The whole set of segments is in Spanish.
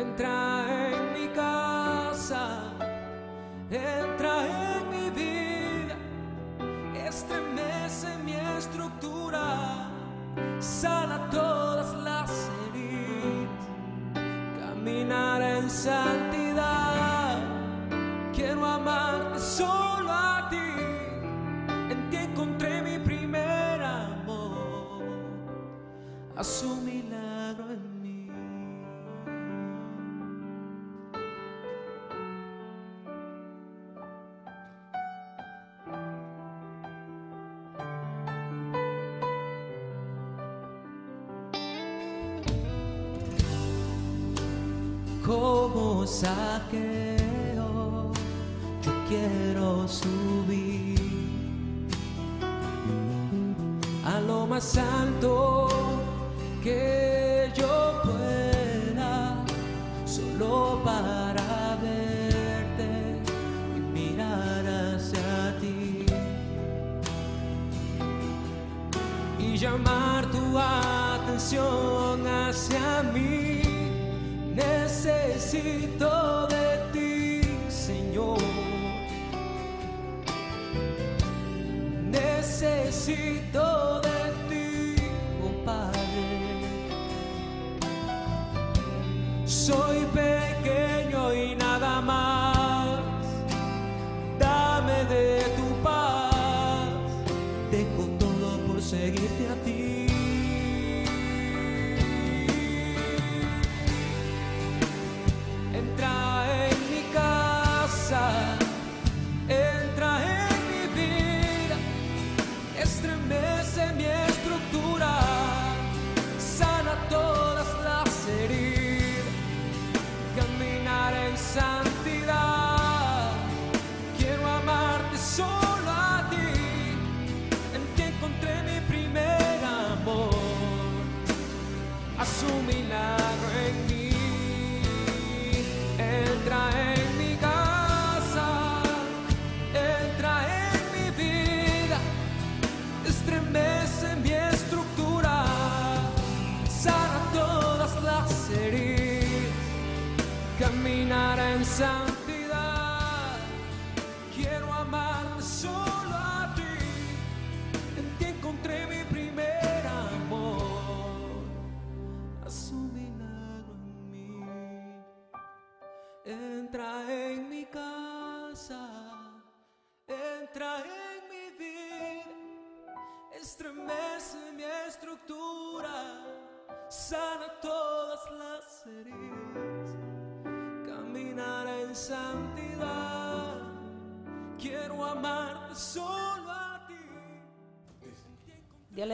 Entra en mi casa, entra en mi vida, estremece mi estructura, sana todas las heridas, caminar en santidad. Quiero amarte solo a ti, en ti encontré mi primer amor, a again.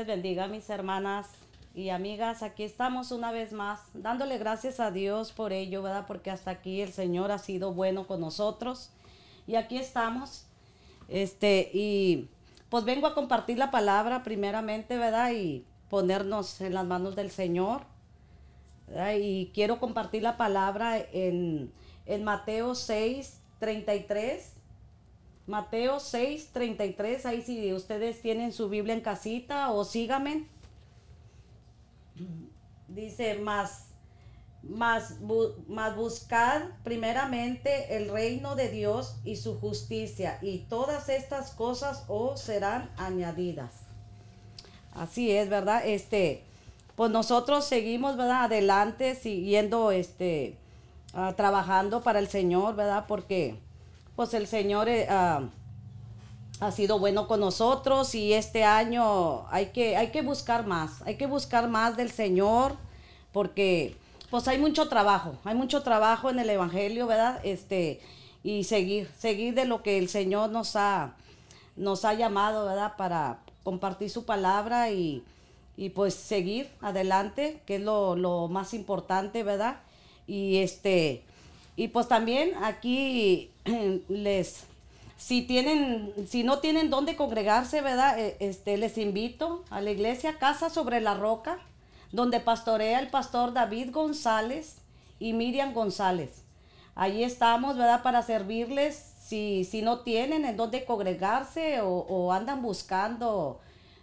Bendiga, mis hermanas y amigas. Aquí estamos una vez más, dándole gracias a Dios por ello, ¿verdad? Porque hasta aquí el Señor ha sido bueno con nosotros. Y aquí estamos. Este, y pues vengo a compartir la palabra primeramente, ¿verdad? Y ponernos en las manos del Señor. Y quiero compartir la palabra en, en Mateo 6, 33. Mateo 6, 33, ahí si ustedes tienen su Biblia en casita o síganme. Dice, más, más, más buscad primeramente el reino de Dios y su justicia, y todas estas cosas os serán añadidas. Así es, ¿verdad? Este, pues nosotros seguimos, ¿verdad? Adelante, siguiendo, este, ah, trabajando para el Señor, ¿verdad? Porque, pues el Señor eh, ah, ha sido bueno con nosotros y este año hay que, hay que buscar más, hay que buscar más del Señor porque pues hay mucho trabajo, hay mucho trabajo en el Evangelio, ¿verdad? Este, y seguir, seguir de lo que el Señor nos ha, nos ha llamado, ¿verdad? Para compartir su palabra y, y pues seguir adelante, que es lo, lo más importante, ¿verdad? Y este, y pues también aquí les, si tienen, si no tienen dónde congregarse, ¿verdad? Eh, Este, les invito a la iglesia Casa sobre la Roca, donde pastorea el pastor David González y Miriam González. Allí estamos, ¿verdad? Para servirles. Si, si no tienen en dónde congregarse o, o andan buscando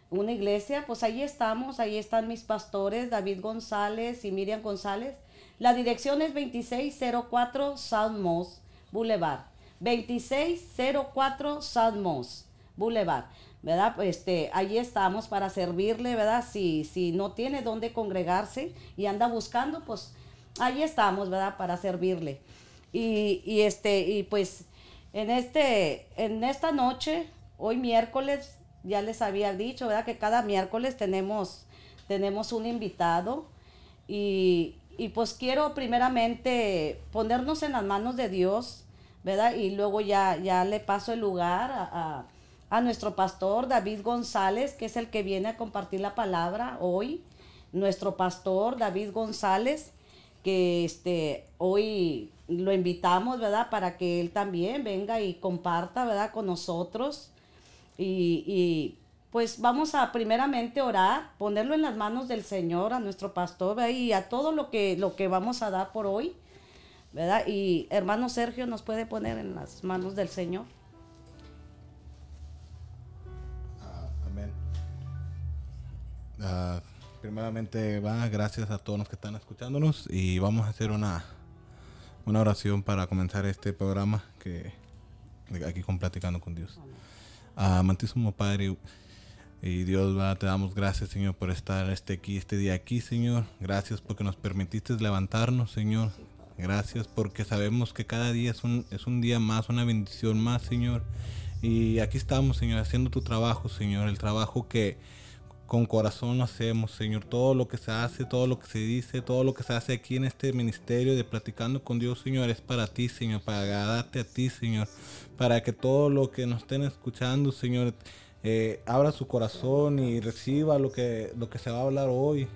una iglesia, pues ahí estamos, ahí están mis pastores, David González y Miriam González. La dirección es 2604 South Moss Boulevard. 2604 South Moss Boulevard. ¿Verdad? Este, ahí estamos para servirle, ¿verdad? Si, si no tiene dónde congregarse y anda buscando, pues ahí estamos, ¿verdad? Para servirle. Y, y este, y pues en este, en esta noche, hoy miércoles, ya les había dicho, ¿verdad? Que cada miércoles tenemos, tenemos un invitado y, y pues quiero primeramente ponernos en las manos de Dios, ¿verdad? Y luego ya, ya le paso el lugar a, a, nuestro pastor David González, que es el que viene a compartir la palabra hoy. Nuestro pastor David González, que este, hoy lo invitamos, ¿verdad? Para que él también venga y comparta, ¿verdad? Con nosotros. Y, y pues vamos a primeramente orar, ponerlo en las manos del Señor, a nuestro pastor, y a todo lo que, lo que vamos a dar por hoy, ¿verdad? Y hermano Sergio nos puede poner en las manos del Señor. Ah, amén. Ah, primeramente, va, gracias a todos los que están escuchándonos y vamos a hacer una, una oración para comenzar este programa que aquí con Platicando con Dios. Amantísimo Padre, y Dios, va, te damos gracias, Señor, por estar este, aquí, este día aquí, Señor. Gracias porque nos permitiste levantarnos, Señor. Gracias porque sabemos que cada día es un, es un día más, una bendición más, Señor. Y aquí estamos, Señor, haciendo tu trabajo, Señor. El trabajo que con corazón hacemos, Señor. Todo lo que se hace, todo lo que se dice, todo lo que se hace aquí en este ministerio de Platicando con Dios, Señor, es para ti, Señor. Para agradarte a ti, Señor. Para que todo lo que nos estén escuchando, Señor eh, abra su corazón y reciba lo que, lo que se va a hablar hoy,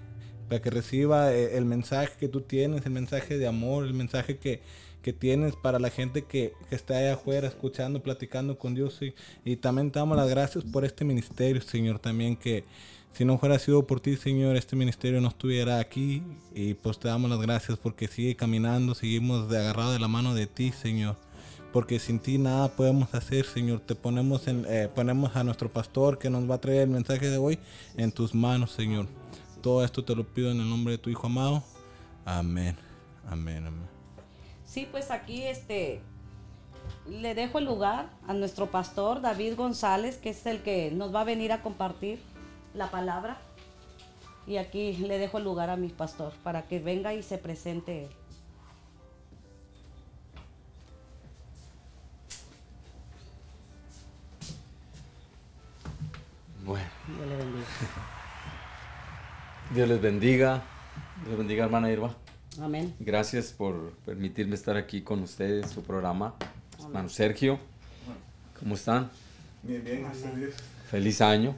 para que reciba eh, el mensaje que tú tienes, el mensaje de amor, el mensaje que, que tienes para la gente que, que, está allá afuera escuchando, platicando con Dios. Y, y también te damos las gracias por este ministerio, Señor, también que si no fuera sido por ti, Señor, este ministerio no estuviera aquí. Y pues te damos las gracias porque sigue caminando, seguimos de agarrado de la mano de ti, Señor porque sin ti nada podemos hacer, Señor. Te ponemos, en, eh, ponemos a nuestro pastor que nos va a traer el mensaje de hoy en tus manos, Señor. Todo esto te lo pido en el nombre de tu Hijo amado. Amén, amén, amén. Sí, pues aquí este le dejo el lugar a nuestro pastor David González, que es el que nos va a venir a compartir la palabra. Y aquí le dejo el lugar a mi pastor para que venga y se presente Bueno. Dios les bendiga. Dios les bendiga. hermana Irma. Amén. Gracias por permitirme estar aquí con ustedes, su programa. Hermano Sergio, ¿cómo están? Bien, bien, gracias Feliz año.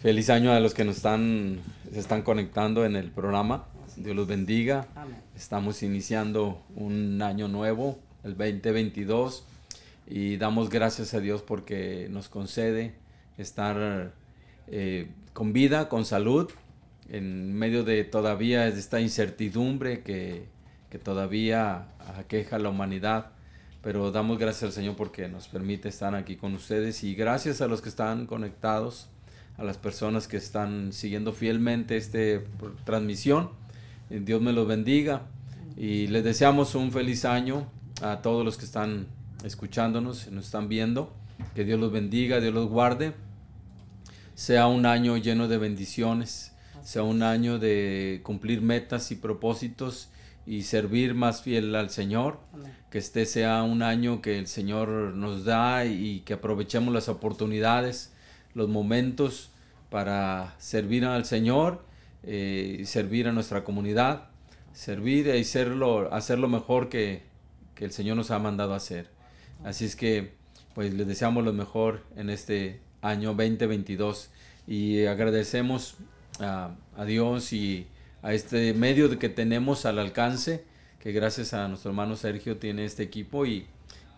Feliz año a los que nos están, se están conectando en el programa. Dios los bendiga. Estamos iniciando un año nuevo, el 2022, y damos gracias a Dios porque nos concede estar eh, con vida, con salud, en medio de todavía esta incertidumbre que, que todavía aqueja a la humanidad. Pero damos gracias al Señor porque nos permite estar aquí con ustedes y gracias a los que están conectados, a las personas que están siguiendo fielmente esta transmisión. Eh, Dios me los bendiga y les deseamos un feliz año a todos los que están escuchándonos, nos están viendo. Que Dios los bendiga, Dios los guarde sea un año lleno de bendiciones, sea un año de cumplir metas y propósitos y servir más fiel al Señor. Que este sea un año que el Señor nos da y que aprovechemos las oportunidades, los momentos para servir al Señor, eh, servir a nuestra comunidad, servir y hacerlo, hacer lo mejor que, que el Señor nos ha mandado hacer. Así es que pues les deseamos lo mejor en este año 2022 y agradecemos a, Dios y a este medio que tenemos al alcance, que gracias a nuestro hermano Sergio tiene este equipo y,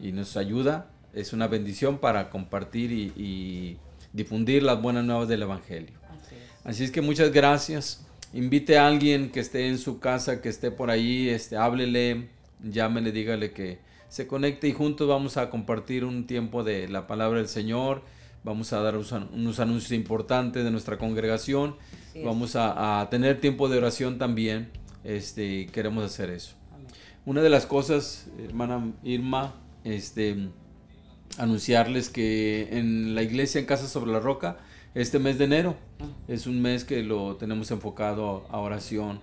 nos ayuda. Es una bendición para compartir y, difundir las buenas nuevas del Evangelio. Así es. que muchas gracias. Invite a alguien que esté en su casa, que esté por ahí, este, háblele, llámele, dígale que se conecte y juntos vamos a compartir un tiempo de la palabra del Señor Vamos a dar unos anuncios importantes de nuestra congregación. Vamos a, tener tiempo de oración también. este, queremos hacer eso. Una de las cosas, hermana Irma, este, anunciarles que en la iglesia en Casa sobre la Roca, este mes de enero es un mes que lo tenemos enfocado a oración.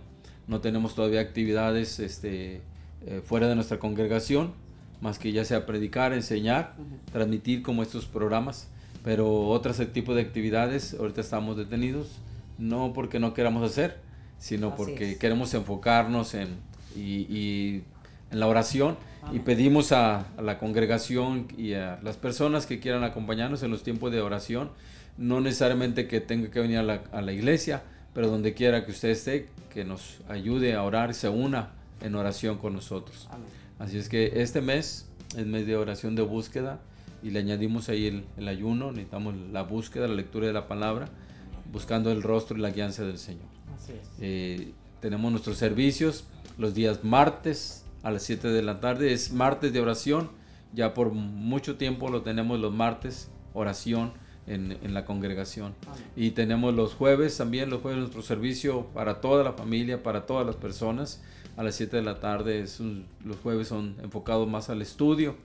No tenemos todavía actividades este, eh, fuera de nuestra congregación, más que ya sea predicar, enseñar, transmitir como estos programas, pero otros tipos de actividades ahorita estamos detenidos, no porque no queramos hacer, sino porque queremos enfocarnos en, y, en la oración y pedimos a, la congregación y a las personas que quieran acompañarnos en los tiempos de oración, no necesariamente que tenga que venir a la, a la iglesia, pero donde quiera que usted esté, que nos ayude a orar se una en oración con nosotros. Así es que este mes es mes de oración de búsqueda y le añadimos ahí el, ayuno, necesitamos la búsqueda, la lectura de la palabra, buscando el rostro y la guianza del Señor. Eh, tenemos nuestros servicios los días martes a las 7 de la tarde, es martes de oración, ya por mucho tiempo lo tenemos los martes, oración en, la congregación. Y tenemos los jueves también, los jueves nuestro servicio para toda la familia, para todas las personas a las 7 de la tarde. los jueves son enfocados más al estudio.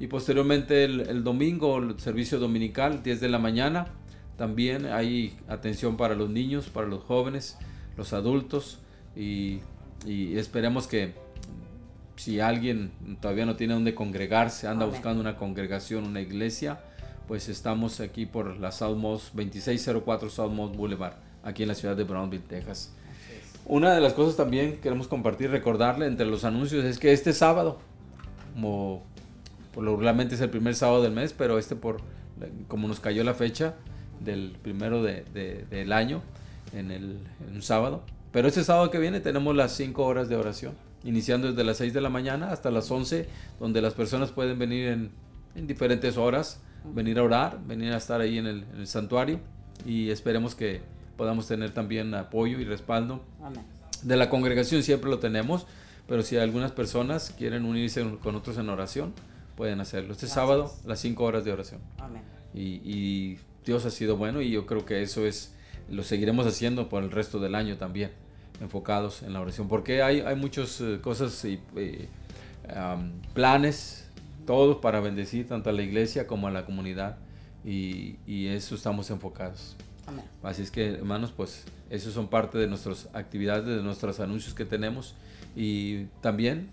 Y posteriormente el, domingo, el servicio dominical, 10 de la mañana. También hay atención para los niños, para los jóvenes, los adultos. Y, esperemos que si alguien todavía no tiene donde congregarse, anda buscando una congregación, una iglesia, pues estamos aquí por la Southmost 2604 Southmost Boulevard, aquí en la ciudad de Brownville, Texas. Una de las cosas también queremos compartir, recordarle entre los anuncios es que este sábado, como por lo regularmente es el primer sábado del mes, pero este por como nos cayó la fecha del primero de, del año en, el, en un sábado. Pero este sábado que viene tenemos las 5 horas de oración, iniciando desde las 6 de la mañana hasta las 11, donde las personas pueden venir en, en diferentes horas, venir a orar, venir a estar ahí en el, en el santuario y esperemos que podamos tener también apoyo y respaldo de la congregación, siempre lo tenemos, pero si algunas personas quieren unirse con otros en oración, pueden hacerlo. Este sábado, las cinco horas de oración. Y, Dios ha sido bueno y yo creo que eso es, lo seguiremos haciendo por el resto del año también, enfocados en la oración, porque hay, hay muchas eh, cosas y eh, planes, todos para bendecir tanto a la iglesia como a la comunidad y, y eso estamos enfocados. Así es que, hermanos, pues esos son parte de nuestras actividades, de nuestros anuncios que tenemos. Y también,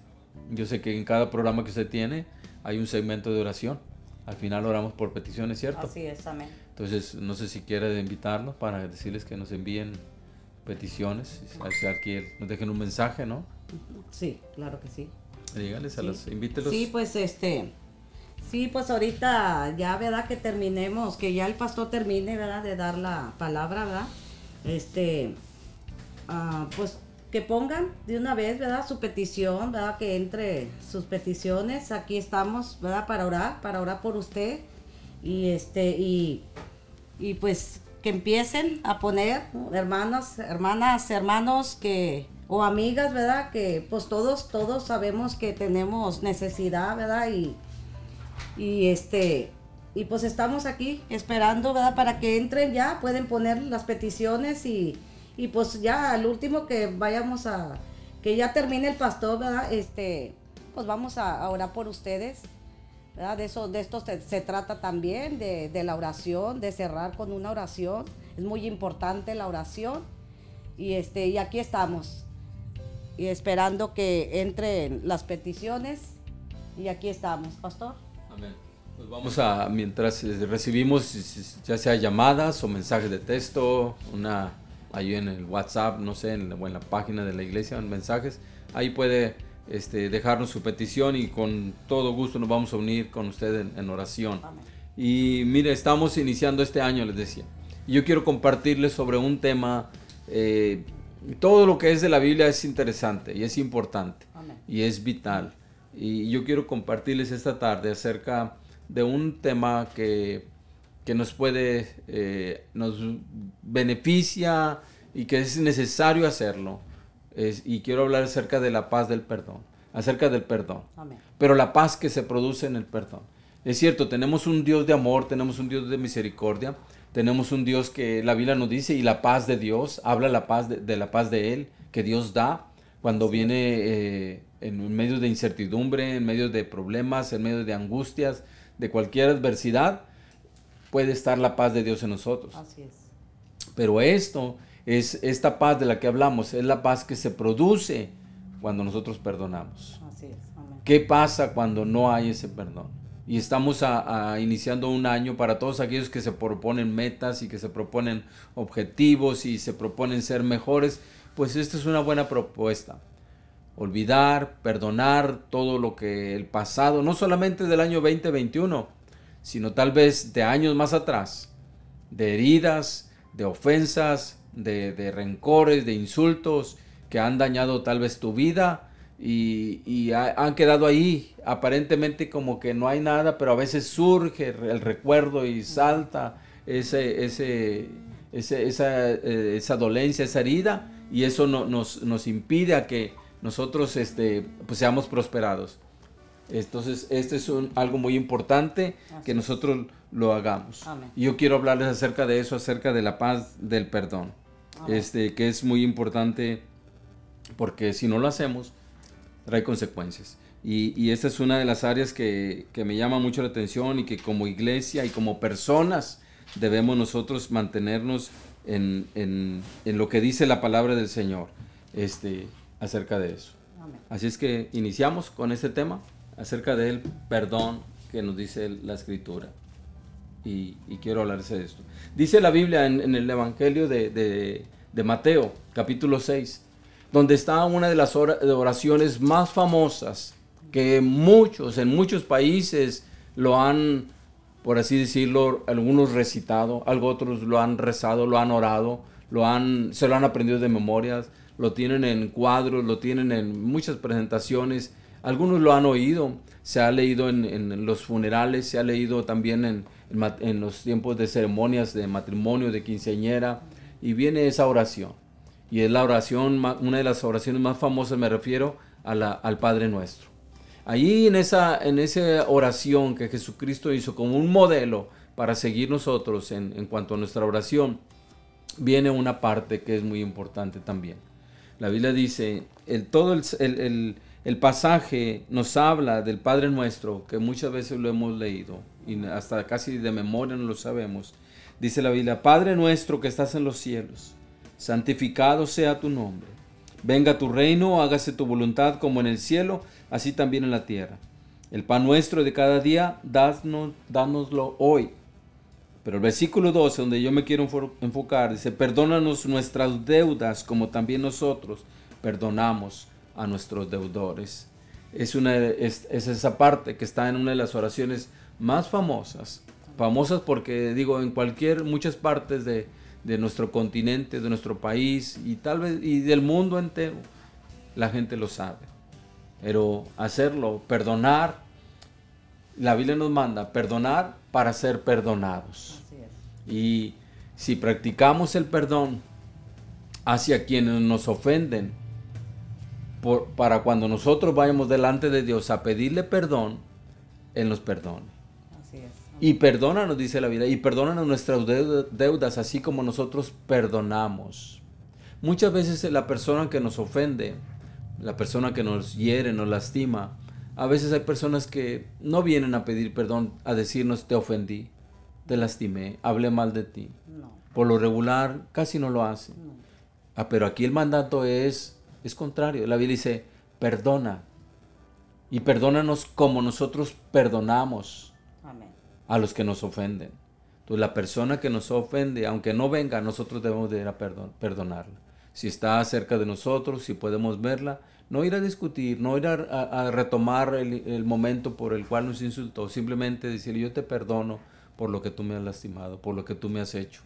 yo sé que en cada programa que usted tiene hay un segmento de oración. Al final oramos por peticiones, ¿cierto? Así es, amén. Entonces, no sé si quiere invitarnos para decirles que nos envíen peticiones, aquí nos dejen un mensaje, ¿no? Sí, claro que sí. Dígales a los, invítelos. Sí, pues este, Sí, pues ahorita ya, ¿verdad? Que terminemos, que ya el pastor termine, ¿verdad? De dar la palabra, ¿verdad? Este, ah, pues que pongan de una vez, ¿verdad? Su petición, ¿verdad? Que entre sus peticiones. Aquí estamos, ¿verdad? Para orar, para orar por usted. Y este, y, y pues que empiecen a poner, hermanos, hermanas, hermanos que, o amigas, ¿verdad? Que pues todos, todos sabemos que tenemos necesidad, ¿verdad? Y, y este, y pues estamos aquí esperando, ¿verdad? Para que entren ya, pueden poner las peticiones y, y pues ya al último que vayamos a, que ya termine el pastor, ¿verdad? Este, pues vamos a, orar por ustedes. De, eso, de esto se, trata también, de, de, la oración, de cerrar con una oración. Es muy importante la oración. Y, este, y aquí estamos, y esperando que entren las peticiones. Y aquí estamos, pastor. Pues vamos a, mientras recibimos ya sea llamadas o mensajes de texto, una ahí en el WhatsApp, no sé, en, o en la página de la iglesia, mensajes, ahí puede este, dejarnos su petición y con todo gusto nos vamos a unir con usted en, oración. Y mire, estamos iniciando este año, les decía. Y yo quiero compartirles sobre un tema, eh, todo lo que es de la Biblia es interesante y es importante y es vital. Y yo quiero compartirles esta tarde acerca de un tema que, nos puede, eh, nos beneficia y que es necesario hacerlo. Y quiero hablar acerca de la paz del perdón, acerca del perdón. Pero la paz que se produce en el perdón. Es cierto, tenemos un Dios de amor, tenemos un Dios de misericordia, tenemos un Dios que la Biblia nos dice y la paz de Dios, habla la paz de, de la paz de Él, que Dios da, cuando viene eh, en medio de incertidumbre, en medio de problemas, en medio de angustias, de cualquier adversidad, puede estar la paz de Dios en nosotros. Así es. Pero esto es esta paz de la que hablamos, es la paz que se produce cuando nosotros perdonamos. Así es. Amén. ¿Qué pasa cuando no hay ese perdón? Y estamos a- a iniciando un año para todos aquellos que se proponen metas y que se proponen objetivos y se proponen ser mejores, pues esta es una buena propuesta. Olvidar, perdonar todo lo que el pasado, no solamente del año 2021, sino tal vez de años más atrás, de heridas, de ofensas, de, de rencores, de insultos que han dañado tal vez tu vida y, y ha- han quedado ahí, aparentemente como que no hay nada, pero a veces surge el recuerdo y salta ese, ese, ese- esa, eh, esa dolencia, esa herida, y eso no- nos, nos impide a que nosotros este, pues seamos prosperados. Entonces, este es un- algo muy importante Así que nosotros lo hagamos. Amén. Y yo quiero hablarles acerca de eso, acerca de la paz del perdón. Este, que es muy importante porque si no lo hacemos, trae consecuencias. Y, y esta es una de las áreas que, que me llama mucho la atención y que como iglesia y como personas debemos nosotros mantenernos en, en- en lo que dice la palabra del Señor este, acerca de eso. Amén. Así es que iniciamos con este tema acerca del perdón que nos dice la escritura. Y, y quiero hablarles de esto. Dice la Biblia en, en el Evangelio de, de- de Mateo, capítulo 6, donde está una de las oraciones más famosas que muchos, en muchos países lo han, por así decirlo, algunos recitado, algo otros lo han rezado, lo han orado, lo han, se lo han aprendido de memorias, lo tienen en cuadros, lo tienen en muchas presentaciones, algunos lo han oído, se ha leído en, los funerales, se ha leído también en, en en los tiempos de ceremonias de matrimonio, de quinceañera, y viene esa oración. Y es la oración, una de las oraciones más famosas, me refiero a la- al Padre Nuestro. Allí en esa, en esa oración que Jesucristo hizo como un modelo para seguir nosotros en, cuanto a nuestra oración, viene una parte que es muy importante también. La Biblia dice, el, todo el- el- el pasaje nos habla del Padre Nuestro, que muchas veces lo hemos leído y hasta casi de memoria no lo sabemos. Dice la Biblia, Padre nuestro que estás en los cielos, santificado sea tu nombre. Venga tu reino, hágase tu voluntad como en el cielo, así también en la tierra. El pan nuestro de cada día, danos, dánoslo hoy. Pero el versículo 12, donde yo me quiero enfocar, dice, perdónanos nuestras deudas como también nosotros perdonamos a nuestros deudores. Es, una, es, es esa parte que está en una de las oraciones más famosas. Famosas porque, digo, en cualquier, muchas partes de, de nuestro continente, de nuestro país y tal vez y del mundo entero, la gente lo sabe. Pero hacerlo, perdonar, la Biblia nos manda perdonar para ser perdonados. Y si practicamos el perdón hacia quienes nos ofenden, por- para cuando nosotros vayamos delante de Dios a pedirle perdón, Él nos perdone. Y perdónanos, dice la Biblia, y perdónanos nuestras deu- deudas, así como nosotros perdonamos. Muchas veces la persona que nos ofende, la persona que nos hiere, nos lastima, a veces hay personas que no vienen a pedir perdón, a decirnos te ofendí, te lastimé, hablé mal de ti. No. Por lo regular casi no lo hacen. No. Ah, pero aquí el mandato es, es contrario. La Biblia dice, perdona. Y perdónanos como nosotros perdonamos. A los que nos ofenden. Entonces la persona que nos ofende, aunque no venga, nosotros debemos de ir a perdon- perdonarla. Si está cerca de nosotros, si podemos verla, no ir a discutir, no ir a, retomar el, momento por el cual nos insultó, simplemente decirle yo te perdono por lo que tú me has lastimado, por lo que tú me has hecho.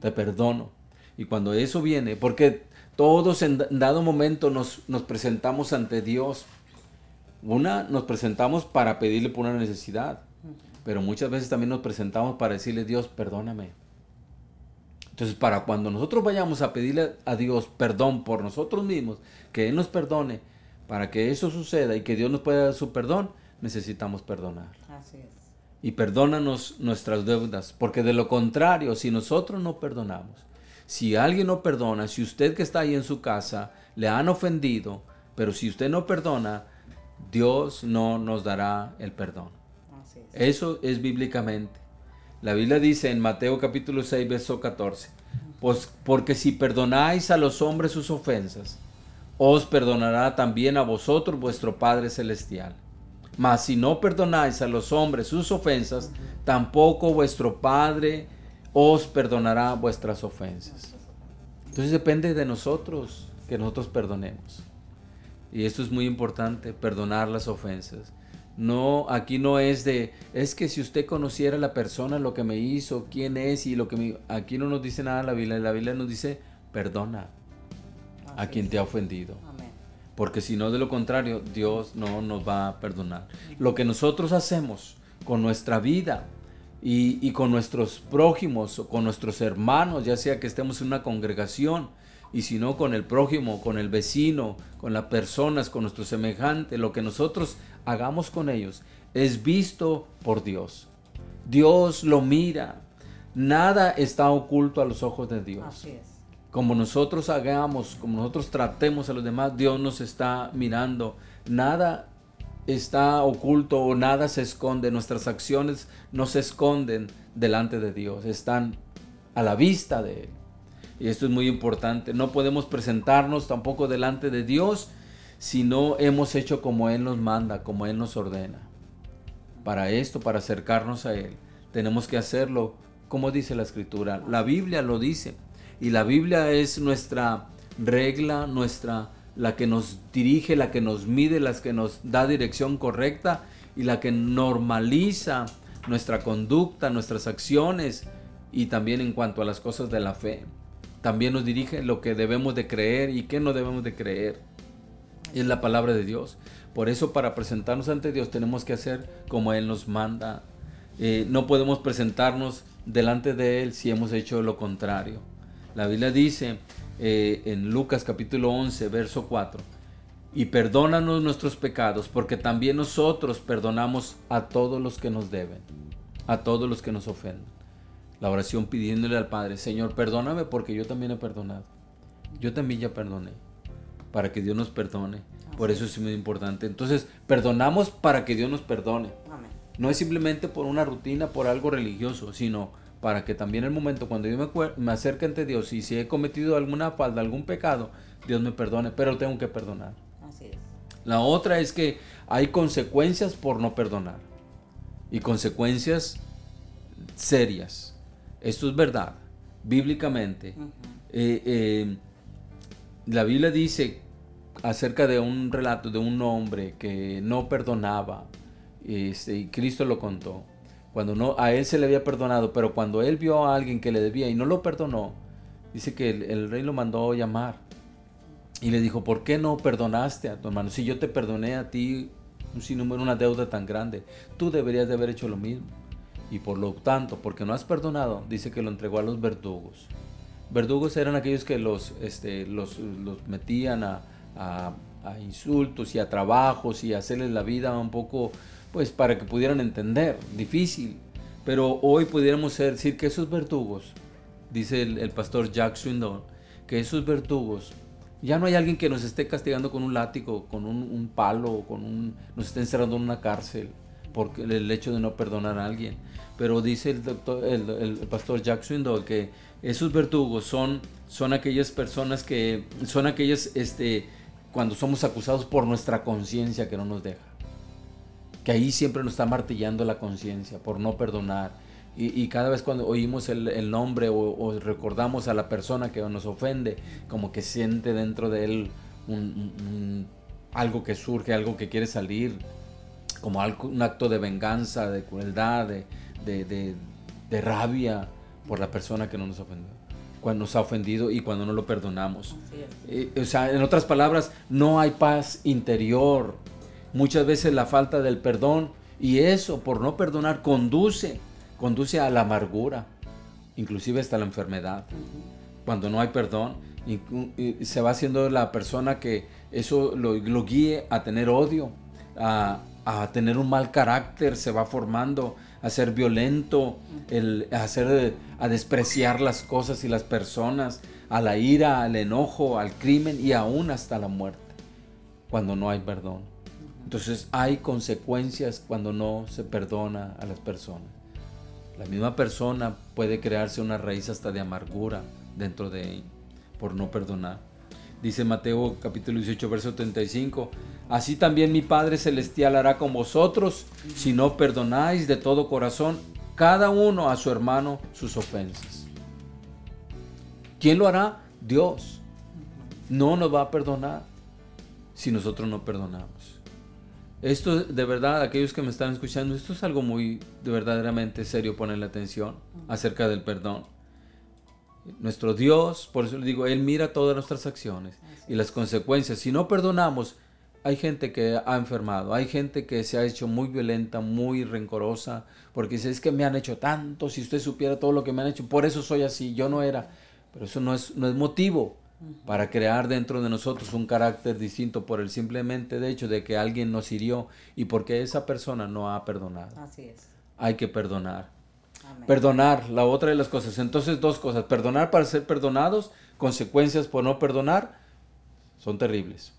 Te perdono. Y cuando eso viene, porque todos en da- dado momento nos presentamos ante Dios, una, nos presentamos para pedirle por una necesidad, pero muchas veces también nos presentamos para decirle, Dios, perdóname. Entonces, para cuando nosotros vayamos a pedirle a Dios perdón por nosotros mismos, que Él nos perdone, para que eso suceda y que Dios nos pueda dar su perdón, necesitamos perdonar. Así es. Y perdónanos nuestras deudas, porque de lo contrario, si nosotros no perdonamos, Si alguien no perdona, si usted que está ahí en su casa le han ofendido, pero si usted no perdona, Dios no nos dará el perdón. Eso es bíblicamente. La Biblia dice en Mateo capítulo 6, verso 14, pues porque si perdonáis a los hombres sus ofensas, os perdonará también a vosotros vuestro Padre Celestial. Mas si no perdonáis a los hombres sus ofensas, tampoco vuestro Padre os perdonará vuestras ofensas. Entonces depende de nosotros que nosotros perdonemos. Y esto es muy importante, perdonar las ofensas. No, aquí no es de, es que si usted conociera a la persona, lo que me hizo, quién es y lo que me... Aquí no nos dice nada la Biblia, la Biblia nos dice, perdona a quien te ha ofendido. Porque si no, de lo contrario, Dios no nos va a perdonar. Lo que nosotros hacemos con nuestra vida y, y con nuestros prójimos o con nuestros hermanos, ya sea que estemos en una congregación, y si no con el prójimo, con el vecino, con las personas, con nuestro semejante, lo que nosotros hagamos con ellos es visto por Dios. Dios lo mira. Nada está oculto a los ojos de Dios. Como nosotros hagamos, como nosotros tratemos a los demás, Dios nos está mirando. Nada está oculto o nada se esconde. Nuestras acciones no se esconden delante de Dios. Están a la vista de Él. Y esto es muy importante. No podemos presentarnos tampoco delante de Dios si no hemos hecho como Él nos manda, como Él nos ordena. Para esto, para acercarnos a Él, tenemos que hacerlo como dice la Escritura. La Biblia lo dice. Y la Biblia es nuestra regla, nuestra la que nos dirige, la que nos mide, la que nos da dirección correcta y la que normaliza nuestra conducta, nuestras acciones y también en cuanto a las cosas de la fe también nos dirige lo que debemos de creer y qué no debemos de creer. Es la palabra de Dios. Por eso para presentarnos ante Dios tenemos que hacer como Él nos manda. Eh, no podemos presentarnos delante de Él si hemos hecho lo contrario. La Biblia dice eh, en Lucas capítulo 11, verso 4, y perdónanos nuestros pecados, porque también nosotros perdonamos a todos los que nos deben, a todos los que nos ofenden la oración pidiéndole al Padre, Señor, perdóname porque yo también he perdonado. Yo también ya perdoné, para que Dios nos perdone. Por eso es muy importante. Entonces, perdonamos para que Dios nos perdone. No es simplemente por una rutina, por algo religioso, sino para que también el momento cuando yo me, me acerque ante Dios y si he cometido alguna falta, algún pecado, Dios me perdone, pero tengo que perdonar. Así es. La otra es que hay consecuencias por no perdonar y consecuencias serias. Esto es verdad, bíblicamente. Eh, eh, la Biblia dice acerca de un relato de un hombre que no perdonaba, este, y Cristo lo contó. Cuando no, a él se le había perdonado, pero cuando él vio a alguien que le debía y no lo perdonó, dice que el, rey lo mandó llamar y le dijo, ¿por qué no perdonaste a tu hermano? Si yo te perdoné a ti un sinnúmero, una deuda tan grande, tú deberías de haber hecho lo mismo y por lo tanto, porque no has perdonado, dice que lo entregó a los verdugos. Verdugos eran aquellos que los, este, los, metían a, insultos y a trabajos y a hacerles la vida un poco, pues para que pudieran entender, difícil. Pero hoy pudiéramos decir que esos verdugos, dice el, pastor Jack Swindon, que esos verdugos ya no hay alguien que nos esté castigando con un látigo, con un, un palo, con un, nos esté encerrando en una cárcel por el hecho de no perdonar a alguien pero dice el, doctor, el, pastor Jack Swindoll que esos verdugos son, son aquellas personas que son aquellas, este, cuando somos acusados por nuestra conciencia que no nos deja. Que ahí siempre nos está martillando la conciencia por no perdonar. Y, cada vez cuando oímos el, nombre o, recordamos a la persona que nos ofende, como que siente dentro de él algo que surge, algo que quiere salir, como algo, un acto de venganza, de crueldad, de, de, rabia por la persona que no nos ofendió, cuando nos ha ofendido y cuando no lo perdonamos. Eh, o sea, en otras palabras, no hay paz interior. Muchas veces la falta del perdón y eso por no perdonar conduce, conduce a la amargura, inclusive hasta la enfermedad. Cuando no hay perdón, se va haciendo la persona que eso lo, lo guíe a tener odio, a, a tener un mal carácter, se va formando, a ser violento, el, a, hacer, a despreciar las cosas y las personas, a la ira, al enojo, al crimen y aún hasta la muerte, cuando no hay perdón. Entonces hay consecuencias cuando no se perdona a las personas. La misma persona puede crearse una raíz hasta de amargura dentro de él por no perdonar. Dice Mateo capítulo 18, verso 35, así también mi Padre Celestial hará con vosotros si no perdonáis de todo corazón cada uno a su hermano sus ofensas. ¿Quién lo hará? Dios. No nos va a perdonar si nosotros no perdonamos. Esto de verdad, aquellos que me están escuchando, esto es algo muy de verdaderamente serio ponerle atención acerca del perdón. Nuestro Dios, por eso le digo, Él mira todas nuestras acciones y las consecuencias. Si no perdonamos, hay gente que ha enfermado, hay gente que se ha hecho muy violenta, muy rencorosa, porque dice, es que me han hecho tanto, si usted supiera todo lo que me han hecho, por eso soy así, yo no era. Pero eso no es, no es motivo para crear dentro de nosotros un carácter distinto por el simplemente de hecho de que alguien nos hirió y porque esa persona no ha perdonado. Así es. Hay que perdonar. Perdonar, la otra de las cosas. Entonces, dos cosas. Perdonar para ser perdonados, consecuencias por no perdonar, son terribles.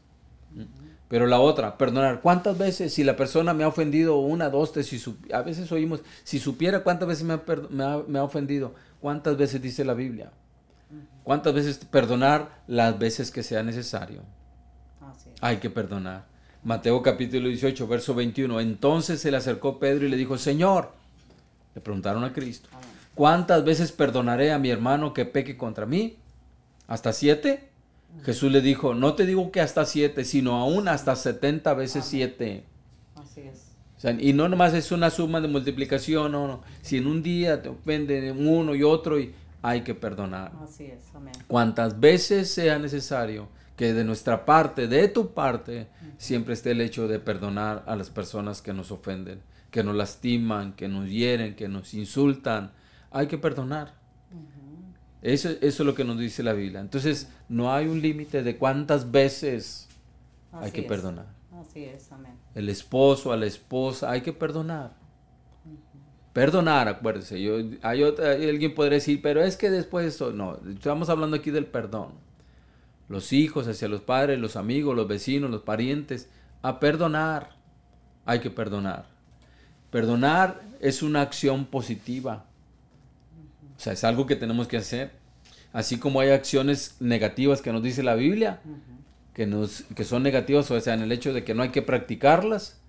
Pero la otra, perdonar. ¿Cuántas veces, si la persona me ha ofendido una, dos, tres, si a veces oímos, si supiera cuántas veces me me ha ofendido, cuántas veces dice la Biblia? ¿Cuántas veces perdonar? Las veces que sea necesario. Hay que perdonar. Mateo capítulo 18, verso 21. Entonces se le acercó Pedro y le dijo, Señor, le preguntaron a Cristo, ¿cuántas veces perdonaré a mi hermano que peque contra mí? ¿Hasta siete? Jesús le dijo, no te digo que hasta siete, sino aún hasta setenta veces siete. Así es. y no nomás es una suma de multiplicación, no, no. Si en un día te ofenden uno y otro y hay que perdonar. Así es, amén. Cuantas veces sea necesario que de nuestra parte, de tu parte, siempre esté el hecho de perdonar a las personas que nos ofenden, que nos lastiman, que nos hieren, que nos insultan. Hay que perdonar. eso, eso, es lo que nos dice la Biblia. Entonces, no hay un límite de cuántas veces hay que perdonar. Así es, amén. El esposo a la esposa, hay que perdonar. Perdonar, acuérdese. Yo, hay, otra, alguien podría decir, pero es que después eso, no, estamos hablando aquí del perdón. Los hijos hacia los padres, los amigos, los vecinos, los parientes, a perdonar. Hay que perdonar. Perdonar es una acción positiva. O sea, es algo que tenemos que hacer. Así como hay acciones negativas que nos dice la Biblia, que, nos, que son negativas, o sea, en el hecho de que no hay que practicarlas,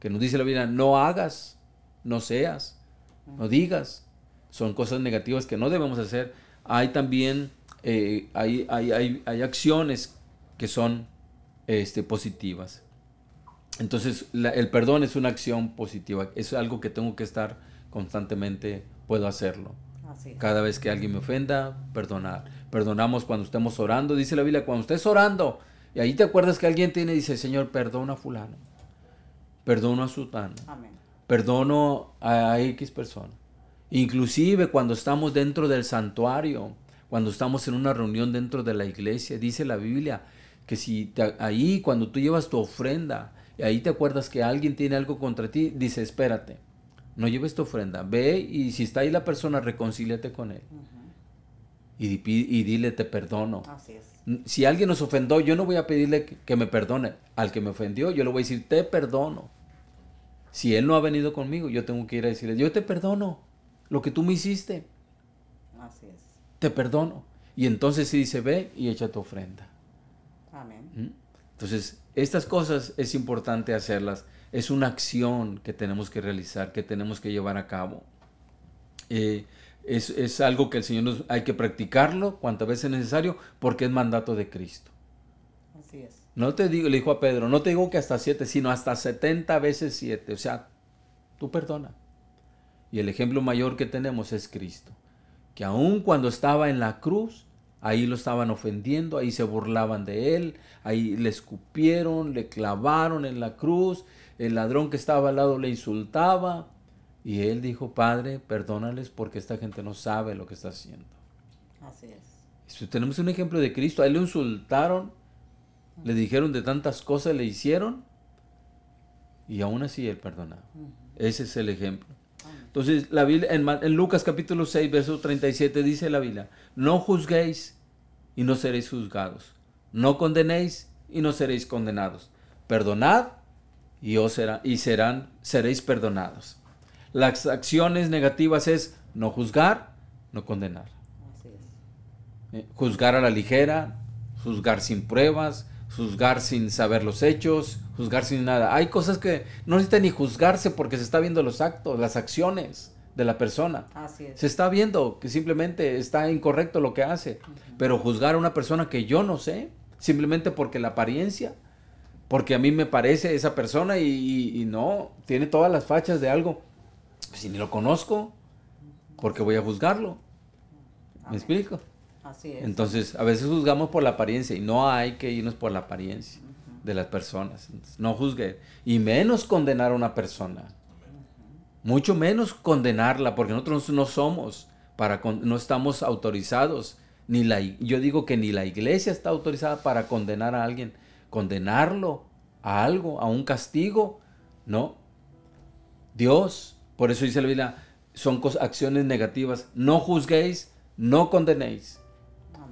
que nos dice la Biblia, no hagas, no seas no digas. Son cosas negativas que no debemos hacer. Hay también eh, hay, hay, acciones que son este, positivas. Entonces, el perdón es una acción positiva. Es algo que tengo que estar constantemente, puedo hacerlo. Cada vez que alguien me ofenda, perdonar. Perdonamos cuando estemos orando. Dice la Biblia, cuando estés orando, y ahí te acuerdas que alguien tiene, dice, Señor, perdona a fulano. Perdona a sutano. Amén perdono a X persona. Inclusive cuando estamos dentro del santuario, cuando estamos en una reunión dentro de la iglesia, dice la Biblia que si ahí cuando tú llevas tu ofrenda y ahí te acuerdas que alguien tiene algo contra ti, dice, espérate, no lleves tu ofrenda, ve y si está ahí la persona, reconcíliate con él. y, y, dile, te perdono. Si alguien nos ofendió, yo no voy a pedirle que me perdone. Al que me ofendió, yo le voy a decir, te perdono. Si Él no ha venido conmigo, yo tengo que ir a decirle, yo te perdono lo que tú me hiciste. Así es. Te perdono. Y entonces sí dice, ve y echa tu ofrenda. Amén. ¿Mm? Entonces, estas cosas es importante hacerlas. Es una acción que tenemos que realizar, que tenemos que llevar a cabo. Eh, es, es, algo que el Señor nos hay que practicarlo cuantas veces es necesario porque es mandato de Cristo. Así es. No te digo, le dijo a Pedro, no te digo que hasta siete, sino hasta setenta veces siete. O sea, tú perdona. Y el ejemplo mayor que tenemos es Cristo. Que aun cuando estaba en la cruz, ahí lo estaban ofendiendo, ahí se burlaban de él, ahí le escupieron, le clavaron en la cruz, el ladrón que estaba al lado le insultaba. Y él dijo, Padre, perdónales porque esta gente no sabe lo que está haciendo. Así es. tenemos un ejemplo de Cristo, a él le insultaron, le dijeron de tantas cosas, le hicieron. y aún así Él perdonaba. Ese es el ejemplo. Entonces, la Biblia, en, en, Lucas capítulo 6, verso 37 dice la Biblia, no juzguéis y no seréis juzgados, no condenéis y no seréis condenados, perdonad y, os será, y serán, seréis perdonados. Las acciones negativas es no juzgar, no condenar. Eh, juzgar a la ligera, juzgar sin pruebas, juzgar sin saber los hechos, juzgar sin nada. Hay cosas que no necesitan ni juzgarse porque se está viendo los actos, las acciones de la persona. Se está viendo que simplemente está incorrecto lo que hace. Pero juzgar a una persona que yo no sé, simplemente porque la apariencia, porque a mí me parece esa persona y, no, tiene todas las fachas de algo. Si ni lo conozco, porque voy a juzgarlo? ¿Me explico? Así es. Entonces, a veces juzgamos por la apariencia y no hay que irnos por la apariencia de las personas. no juzgue. Y menos condenar a una persona. Mucho menos condenarla, porque nosotros no somos, para no estamos autorizados. Ni la, yo digo que ni la iglesia está autorizada para condenar a alguien. Condenarlo a algo, a un castigo, no. Dios, por eso dice la Biblia, son acciones negativas. No juzguéis, no condenéis.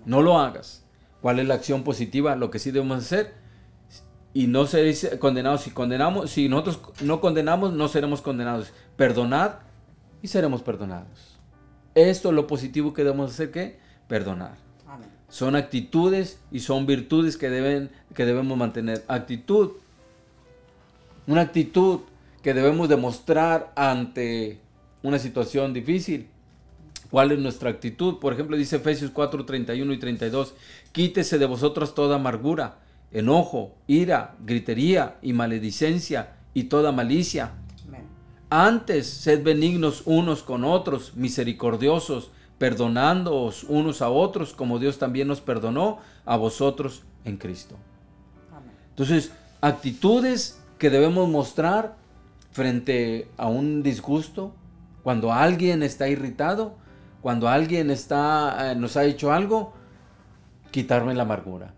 No lo hagas. ¿Cuál es la acción positiva? Lo que sí debemos hacer y no seréis condenados. Si condenamos, si nosotros no condenamos, no seremos condenados. Perdonad y seremos perdonados. Esto es lo positivo que debemos hacer, que perdonar. Son actitudes y son virtudes que, deben, que debemos mantener. Actitud, una actitud que debemos demostrar ante una situación difícil. ¿Cuál es nuestra actitud? Por ejemplo, dice Efesios 4, 31 y 32, quítese de vosotros toda amargura enojo, ira, gritería y maledicencia y toda malicia. Antes, sed benignos unos con otros, misericordiosos, perdonándoos unos a otros, como Dios también nos perdonó a vosotros en Cristo. Entonces, actitudes que debemos mostrar frente a un disgusto, cuando alguien está irritado, cuando alguien está, eh, nos ha hecho algo, quitarme la amargura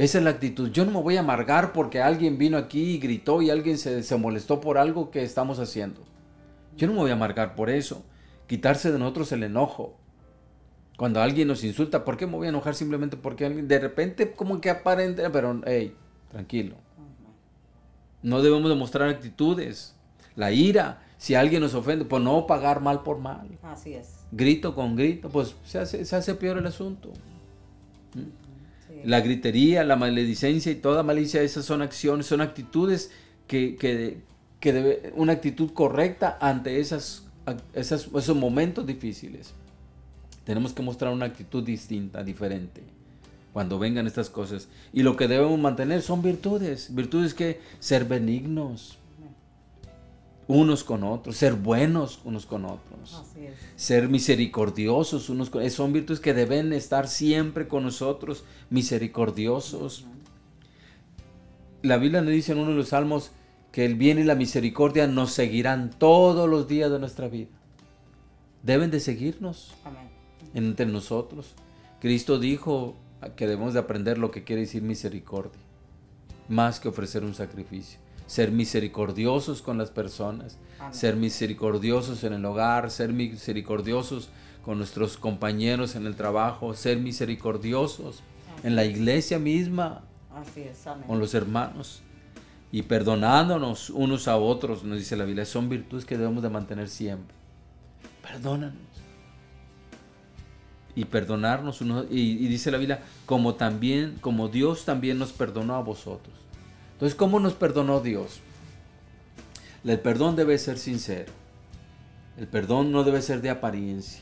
esa es la actitud. Yo no me voy a amargar porque alguien vino aquí y gritó y alguien se, molestó por algo que estamos haciendo. Yo no me voy a amargar por eso. Quitarse de nosotros el enojo. Cuando alguien nos insulta, ¿por qué me voy a enojar simplemente porque alguien de repente como que aparente, pero hey, tranquilo. No debemos demostrar actitudes. La ira, si alguien nos ofende, pues no pagar mal por mal. Así es. Grito con grito, pues se hace, se hace peor el asunto. ¿Mm? La gritería, la maledicencia y toda malicia, esas son acciones, son actitudes que, que, debe, una actitud correcta ante esas, esas, esos momentos difíciles. Tenemos que mostrar una actitud distinta, diferente, cuando vengan estas cosas. Y lo que debemos mantener son virtudes, virtudes que ser benignos, unos con otros, ser buenos unos con otros, ser misericordiosos unos con otros. Son virtudes que deben estar siempre con nosotros, misericordiosos. La Biblia nos dice en uno de los salmos que el bien y la misericordia nos seguirán todos los días de nuestra vida. Deben de seguirnos entre nosotros. Cristo dijo que debemos de aprender lo que quiere decir misericordia, más que ofrecer un sacrificio ser misericordiosos con las personas, ser misericordiosos en el hogar, ser misericordiosos con nuestros compañeros en el trabajo, ser misericordiosos en la iglesia misma, con los hermanos y perdonándonos unos a otros, nos dice la Biblia, son virtudes que debemos de mantener siempre. Perdónanos. Y perdonarnos unos, y, y dice la Biblia, como también, como Dios también nos perdonó a vosotros. Entonces, ¿cómo nos perdonó Dios? El perdón debe ser sincero. El perdón no debe ser de apariencia.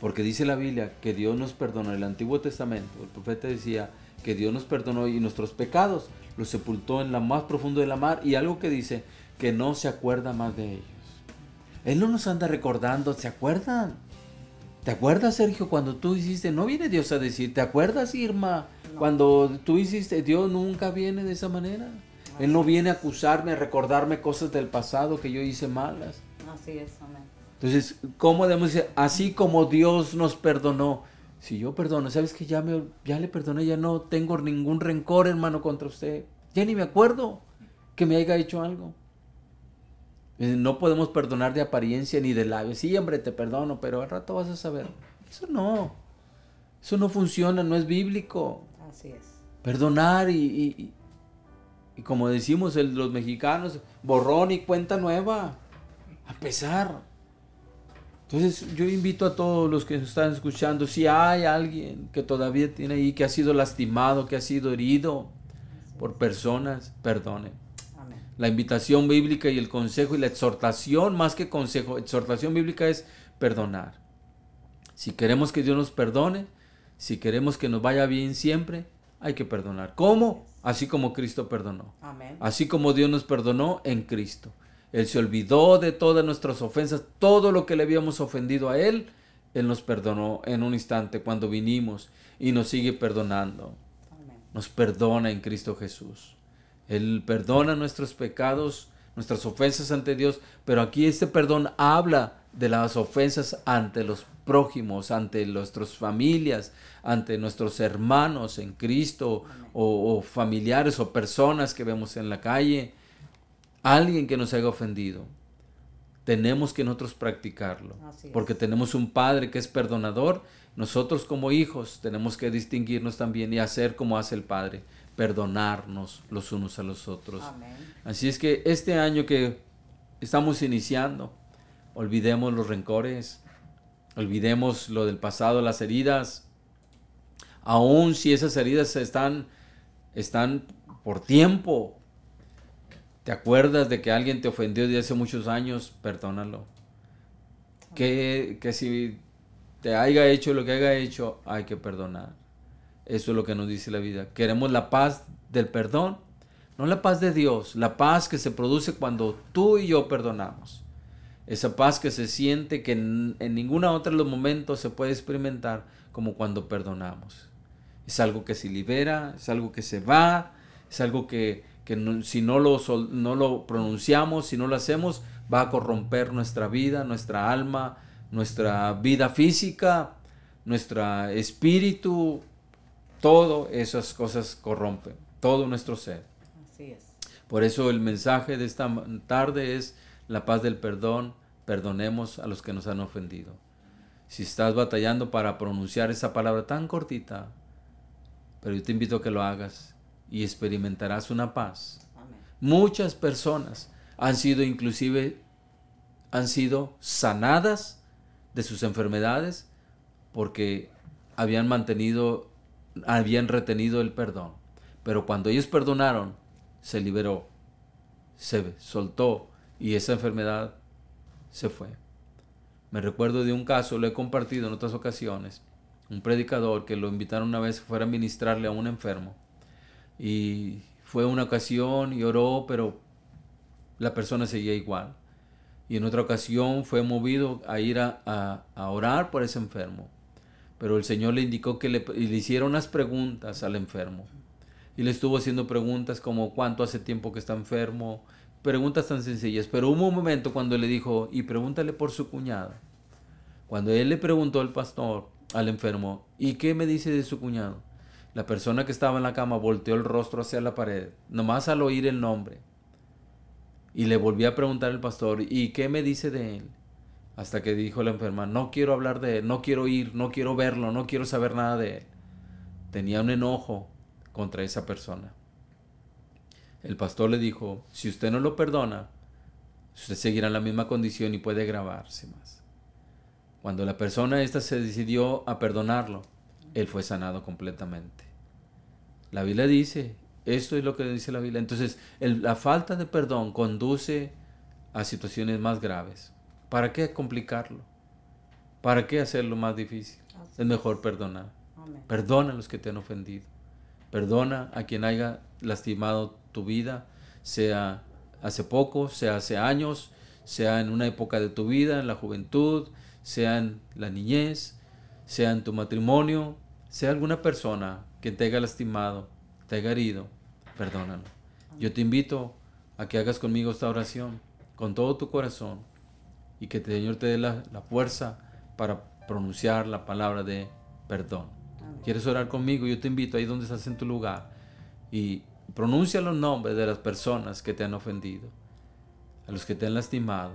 Porque dice la Biblia que Dios nos perdonó. En el Antiguo Testamento, el profeta decía que Dios nos perdonó y nuestros pecados los sepultó en la más profundo de la mar. Y algo que dice que no se acuerda más de ellos. Él no nos anda recordando, ¿se acuerdan? ¿Te acuerdas, Sergio, cuando tú hiciste? No viene Dios a decir, ¿te acuerdas, Irma? Cuando tú hiciste, Dios nunca viene de esa manera. Él no viene a acusarme, a recordarme cosas del pasado que yo hice malas. Así es, amén. Entonces, ¿cómo debemos decir? Así como Dios nos perdonó. Si yo perdono, ¿sabes que ya, me, ya le perdoné? Ya no tengo ningún rencor, hermano, contra usted. Ya ni me acuerdo. que me haya hecho algo. Eh, no podemos perdonar de apariencia ni de labios. Sí, hombre, te perdono, pero al rato vas a saber. Eso no. Eso no funciona, no es bíblico. Así es. Perdonar y, y, como decimos los mexicanos, borrón y cuenta nueva. A pesar. Entonces yo invito a todos los que están escuchando, si hay alguien que todavía tiene ahí, que ha sido lastimado, que ha sido herido por personas, perdone. La invitación bíblica y el consejo y la exhortación, más que consejo, exhortación bíblica es perdonar. Si queremos que Dios nos perdone, si queremos que nos vaya bien siempre, hay que perdonar. ¿Cómo? Así como Cristo perdonó. Así como Dios nos perdonó en Cristo. Él se olvidó de todas nuestras ofensas, todo lo que le habíamos ofendido a Él, Él nos perdonó en un instante cuando vinimos y nos sigue perdonando. Nos perdona en Cristo Jesús. Él perdona nuestros pecados, nuestras ofensas ante Dios, pero aquí este perdón habla de las ofensas ante los prójimos, ante nuestras familias, ante nuestros hermanos en Cristo o, familiares o personas que vemos en la calle, alguien que nos haya ofendido. Tenemos que nosotros practicarlo, porque tenemos un Padre que es perdonador. Nosotros como hijos tenemos que distinguirnos también y hacer como hace el Padre, perdonarnos los unos a los otros. Así es que este año que estamos iniciando, olvidemos los rencores, olvidemos lo del pasado, las heridas, aun si esas heridas están, están por tiempo. ¿Te acuerdas de que alguien te ofendió de hace muchos años? Perdónalo. Que, que si te haya hecho lo que haya hecho, hay que perdonar. Eso es lo que nos dice la vida. Queremos la paz del perdón, no la paz de Dios, la paz que se produce cuando tú y yo perdonamos. Esa paz que se siente que en, ninguna otra de los momentos se puede experimentar como cuando perdonamos. Es algo que se libera, es algo que se va, es algo que, si no lo, no lo pronunciamos, si no lo hacemos, va a corromper nuestra vida, nuestra alma, nuestra vida física, nuestro espíritu, todo esas cosas corrompen, todo nuestro ser. Así es. Por eso el mensaje de esta tarde es la paz del perdón, perdonemos a los que nos han ofendido. Si estás batallando para pronunciar esa palabra tan cortita, pero yo te invito a que lo hagas y experimentarás una paz. Muchas personas han sido inclusive han sido sanadas de sus enfermedades porque habían mantenido habían retenido el perdón. Pero cuando ellos perdonaron, se liberó, se soltó y esa enfermedad se fue. Me recuerdo de un caso, lo he compartido en otras ocasiones, un predicador que lo invitaron una vez fuera a ministrarle a un enfermo. Y fue una ocasión y oró, pero la persona seguía igual. Y en otra ocasión fue movido a ir a, orar por ese enfermo. Pero el Señor le indicó que le, hiciera unas preguntas al enfermo. Y le estuvo haciendo preguntas como cuánto hace tiempo que está enfermo, preguntas tan sencillas, pero hubo un momento cuando le dijo, y pregúntale por su cuñado. Cuando él le preguntó al pastor, al enfermo, ¿y qué me dice de su cuñado? La persona que estaba en la cama volteó el rostro hacia la pared, nomás al oír el nombre. Y le volvió a preguntar al pastor, ¿y qué me dice de él? Hasta que dijo la enferma, no quiero hablar de él, no quiero ir, no quiero verlo, no quiero saber nada de él. Tenía un enojo contra esa persona. El pastor le dijo, si usted no lo perdona, usted seguirá en la misma condición y puede grabarse más. Cuando la persona esta se decidió a perdonarlo, él fue sanado completamente. La Biblia dice, esto es lo que dice la Biblia. Entonces, la falta de perdón conduce a situaciones más graves. ¿Para qué complicarlo? ¿Para qué hacerlo más difícil? Es mejor perdonar. Perdona a los que te han ofendido. Perdona a quien haya lastimado tu vida, sea hace poco, sea hace años, sea en una época de tu vida, en la juventud, sea en la niñez, sea en tu matrimonio, sea alguna persona que te haya lastimado, te haya herido, perdónalo. Yo te invito a que hagas conmigo esta oración con todo tu corazón y que el Señor te dé la, fuerza para pronunciar la palabra de perdón. ¿Quieres orar conmigo? Yo te invito ahí donde estás en tu lugar y Pronuncia los nombres de las personas que te han ofendido, a los que te han lastimado.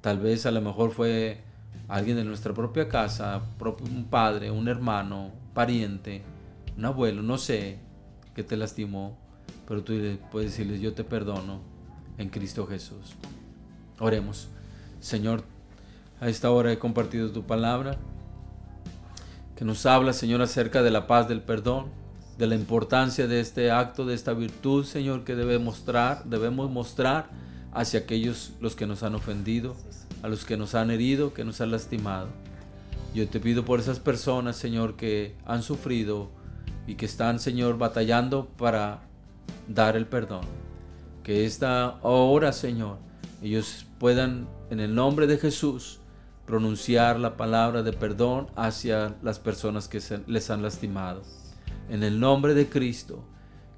Tal vez a lo mejor fue alguien de nuestra propia casa, un padre, un hermano, pariente, un abuelo, no sé, que te lastimó, pero tú puedes decirles, yo te perdono en Cristo Jesús. Oremos. Señor, a esta hora he compartido tu palabra, que nos habla, Señor, acerca de la paz del perdón, de la importancia de este acto, de esta virtud, Señor, que debe mostrar, debemos mostrar hacia aquellos los que nos han ofendido, a los que nos han herido, que nos han lastimado. Yo te pido por esas personas, Señor, que han sufrido y que están, Señor, batallando para dar el perdón. Que esta hora, Señor, ellos puedan, en el nombre de Jesús, pronunciar la palabra de perdón hacia las personas que les han lastimado. En el nombre de Cristo,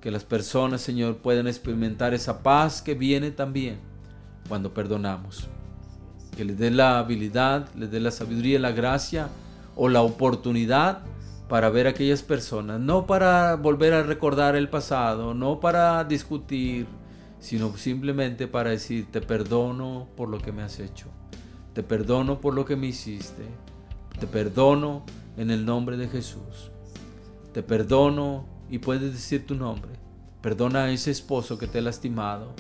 que las personas, Señor, puedan experimentar esa paz que viene también cuando perdonamos. Que les dé la habilidad, les dé la sabiduría, la gracia o la oportunidad para ver a aquellas personas, no para volver a recordar el pasado, no para discutir, sino simplemente para decir, te perdono por lo que me has hecho, te perdono por lo que me hiciste, te perdono en el nombre de Jesús, te perdono y puedes decir tu nombre, perdona a ese esposo que te ha lastimado,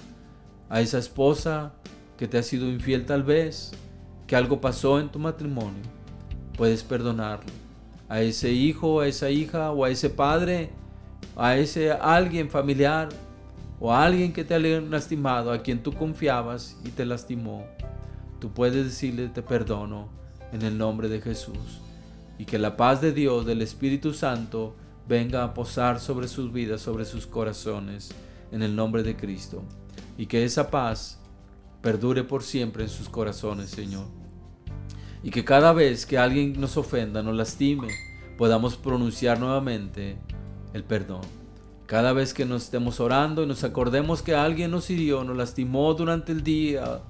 a esa esposa que te ha sido infiel tal vez, que algo pasó en tu matrimonio, puedes perdonarlo a ese hijo, a esa hija o a ese padre, a ese alguien familiar o a alguien que te ha lastimado, a quien tú confiabas y te lastimó. Tú puedes decirle te perdono en el nombre de Jesús y que la paz de Dios, del Espíritu Santo, venga a posar sobre sus vidas, sobre sus corazones, en el nombre de Cristo. Y que esa paz perdure por siempre en sus corazones, Señor. Y que cada vez que alguien nos ofenda, nos lastime, podamos pronunciar nuevamente el perdón. Cada vez que nos estemos orando y nos acordemos que alguien nos hirió, nos lastimó durante el día,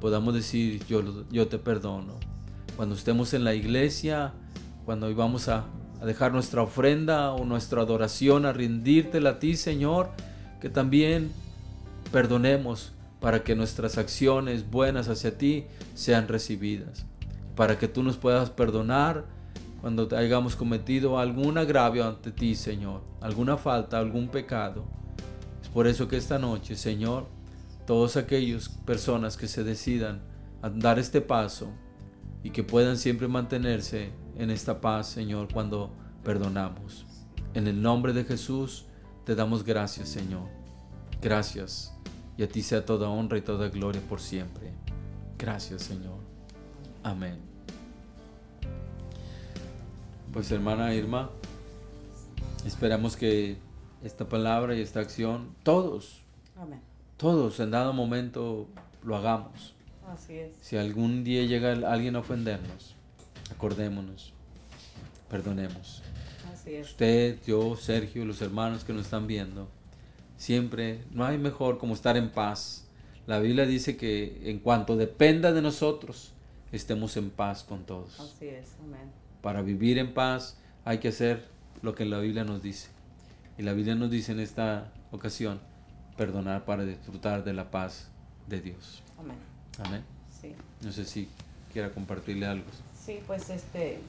podamos decir, yo, yo te perdono. Cuando estemos en la iglesia, cuando íbamos a, a dejar nuestra ofrenda o nuestra adoración, a rendírtela a ti, Señor, que también perdonemos para que nuestras acciones buenas hacia ti sean recibidas para que tú nos puedas perdonar cuando hayamos cometido algún agravio ante ti, Señor, alguna falta, algún pecado. Es por eso que esta noche, Señor, todas aquellas personas que se decidan a dar este paso y que puedan siempre mantenerse en esta paz, Señor, cuando perdonamos. En el nombre de Jesús te damos gracias, Señor. Gracias. Y a ti sea toda honra y toda gloria por siempre. Gracias, Señor. Amén. Pues hermana Irma, esperamos que esta palabra y esta acción, todos, todos en dado momento lo hagamos. Así es. Si algún día llega alguien a ofendernos, acordémonos, perdonemos. Así es. Usted, yo, Sergio, los hermanos que nos están viendo, siempre no hay mejor como estar en paz. La Biblia dice que en cuanto dependa de nosotros, estemos en paz con todos. Así es, amén. Para vivir en paz hay que hacer lo que la Biblia nos dice. Y la Biblia nos dice en esta ocasión, perdonar para disfrutar de la paz de Dios. Amén. Amén. Sí. No sé si quiera compartirle algo. Sí, pues este,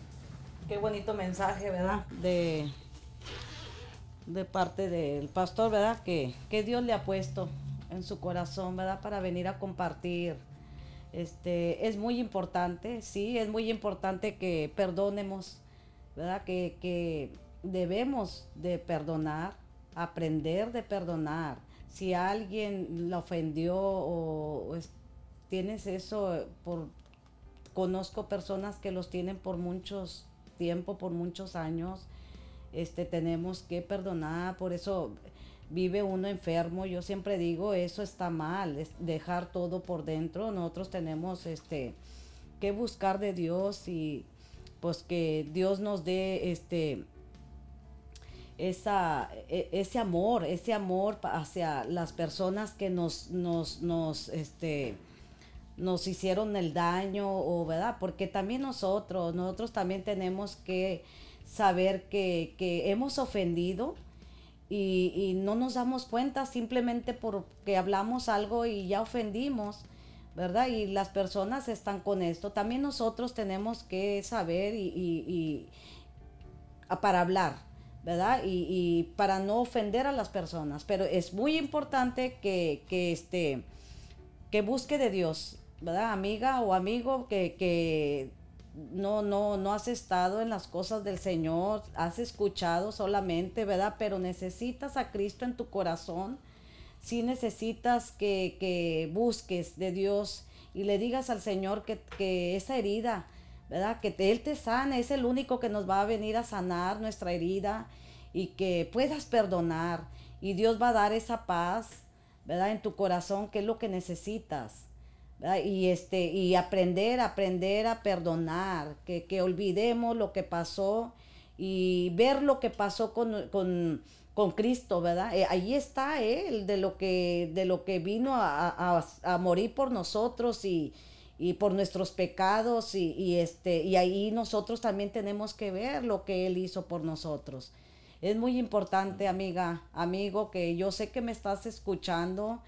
qué bonito mensaje, ¿verdad? De, de parte del pastor, ¿verdad? Que, que Dios le ha puesto en su corazón, ¿verdad? Para venir a compartir este, es muy importante, sí, es muy importante que perdonemos, ¿verdad? Que, debemos de perdonar, aprender de perdonar. Si alguien la ofendió o, tienes eso, por, conozco personas que los tienen por muchos tiempo, por muchos años, este, tenemos que perdonar, por eso vive uno enfermo, yo siempre digo, eso está mal, dejar todo por dentro. Nosotros tenemos este que buscar de Dios y pues que Dios nos dé este esa, e, ese amor, ese amor hacia las personas que nos, nos, nos, este, nos hicieron el daño, o verdad, porque también nosotros, nosotros también tenemos que saber que, que hemos ofendido, y, y no nos damos cuenta simplemente porque hablamos algo y ya ofendimos, ¿verdad? Y las personas están con esto. También nosotros tenemos que saber y, y- y- para hablar, ¿verdad? Y, y para no ofender a las personas. Pero es muy importante que, que, este, que busque de Dios, ¿verdad? Amiga o amigo que, que no, no, no has estado en las cosas del Señor, has escuchado solamente, ¿verdad? Pero necesitas a Cristo en tu corazón. Sí necesitas que, que busques de Dios y le digas al Señor que, que esa herida, ¿verdad? Que Él te sane, es el único que nos va a venir a sanar nuestra herida y que puedas perdonar. Y Dios va a dar esa paz, ¿verdad? En tu corazón, que es lo que necesitas. ¿Verdad? Y, este, y aprender, aprender a perdonar, que, que olvidemos lo que pasó y ver lo que pasó con, con, con Cristo, ¿verdad? Eh, ahí está Él, de lo que, de lo que vino a, a- a morir por nosotros y, y por nuestros pecados y, y este, y ahí nosotros también tenemos que ver lo que Él hizo por nosotros. Es muy importante, amiga, amigo, que yo sé que me estás escuchando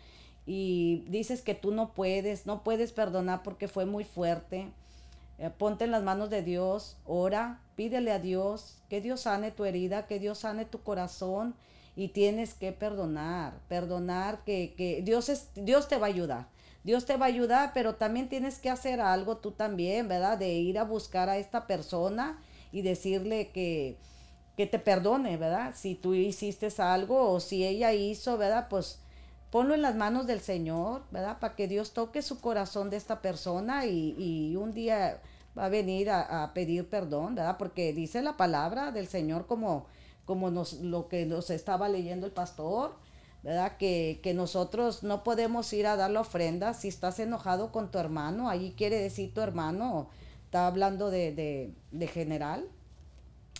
y dices que tú no puedes, no puedes perdonar porque fue muy fuerte. Eh, ponte en las manos de Dios, ora, pídele a Dios que Dios sane tu herida, que Dios sane tu corazón y tienes que perdonar, perdonar que, que Dios, es, Dios te va a ayudar. Dios te va a ayudar, pero también tienes que hacer algo tú también, ¿verdad? De ir a buscar a esta persona y decirle que, que te perdone, ¿verdad? Si tú hiciste algo o si ella hizo, ¿verdad? Pues ponlo en las manos del Señor, ¿verdad? Para que Dios toque su corazón de esta persona y, y un día va a venir a, pedir perdón, ¿verdad? Porque dice la palabra del Señor como, como nos, lo que nos estaba leyendo el pastor, ¿verdad? Que, que nosotros no podemos ir a dar la ofrenda si estás enojado con tu hermano, allí quiere decir tu hermano, está hablando de, de, de general,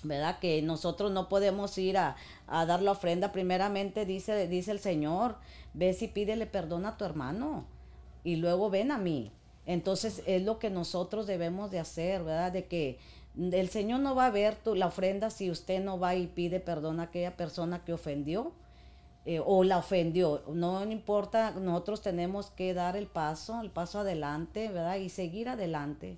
¿verdad? Que nosotros no podemos ir a, a dar la ofrenda. Primeramente dice, dice el Señor, ve si pídele perdón a tu hermano y luego ven a mí. Entonces es lo que nosotros debemos de hacer, ¿verdad? De que el Señor no va a ver tu, la ofrenda si usted no va y pide perdón a aquella persona que ofendió eh, o la ofendió. No importa, nosotros tenemos que dar el paso, el paso adelante, ¿verdad? Y seguir adelante.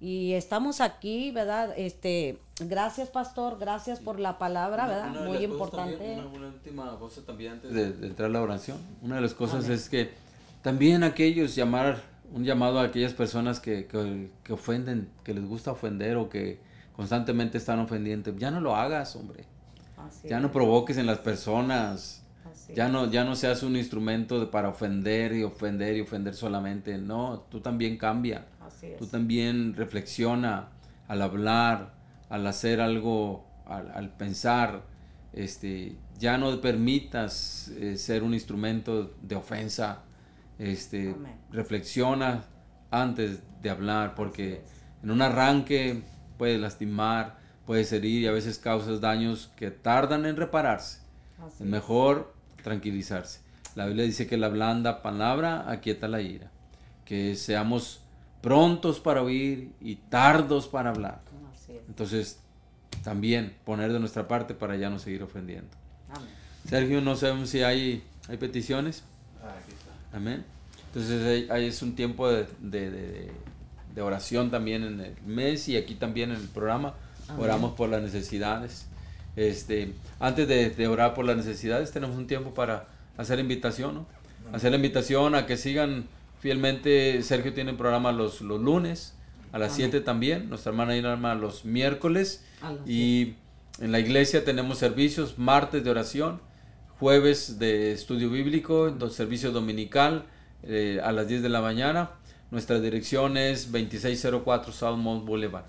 Y estamos aquí, ¿verdad? Este, gracias, pastor, gracias por la palabra, ¿verdad? Una Muy importante. también, una, una última cosa también antes de, de entrar a la oración. Una de las cosas Amén. es que también aquellos llamar, un llamado a aquellas personas que, que, que ofenden, que les gusta ofender o que constantemente están ofendiendo, ya no lo hagas, hombre. Así Ya no es, provoques en las personas. así Ya no, ya no seas un instrumento de- para ofender y ofender y ofender solamente. No, tú también cambia. Así es. Tú también reflexiona al hablar, al hacer algo, al, al pensar. Este, ya no permitas eh, ser un instrumento de ofensa. Este, Amén. reflexiona antes de hablar, porque en un arranque puede lastimar, puedes herir y a veces causas daños que tardan en repararse. Así Es es. mejor tranquilizarse. La Biblia dice que la blanda palabra aquieta la ira. Que seamos prontos para oír y tardos para hablar. Entonces, también poner de nuestra parte para ya no seguir ofendiendo. Amén. Sergio, no sabemos si hay, hay peticiones. Amén. Entonces, ahí- ahí es un tiempo de, de- de- de oración también en el mes y aquí también en el programa. Amén. Oramos por las necesidades. Este, antes de, de orar por las necesidades, tenemos un tiempo para hacer invitación, ¿no? Hacer la invitación a que sigan fielmente. Sergio tiene programa los, los lunes a las Amén. 7 también. Nuestra hermana Irma los miércoles. Y en la iglesia tenemos servicios martes de oración, jueves de estudio bíblico, servicio dominical eh, a las 10 de la mañana. Nuestra dirección es 2604 Southmont Boulevard,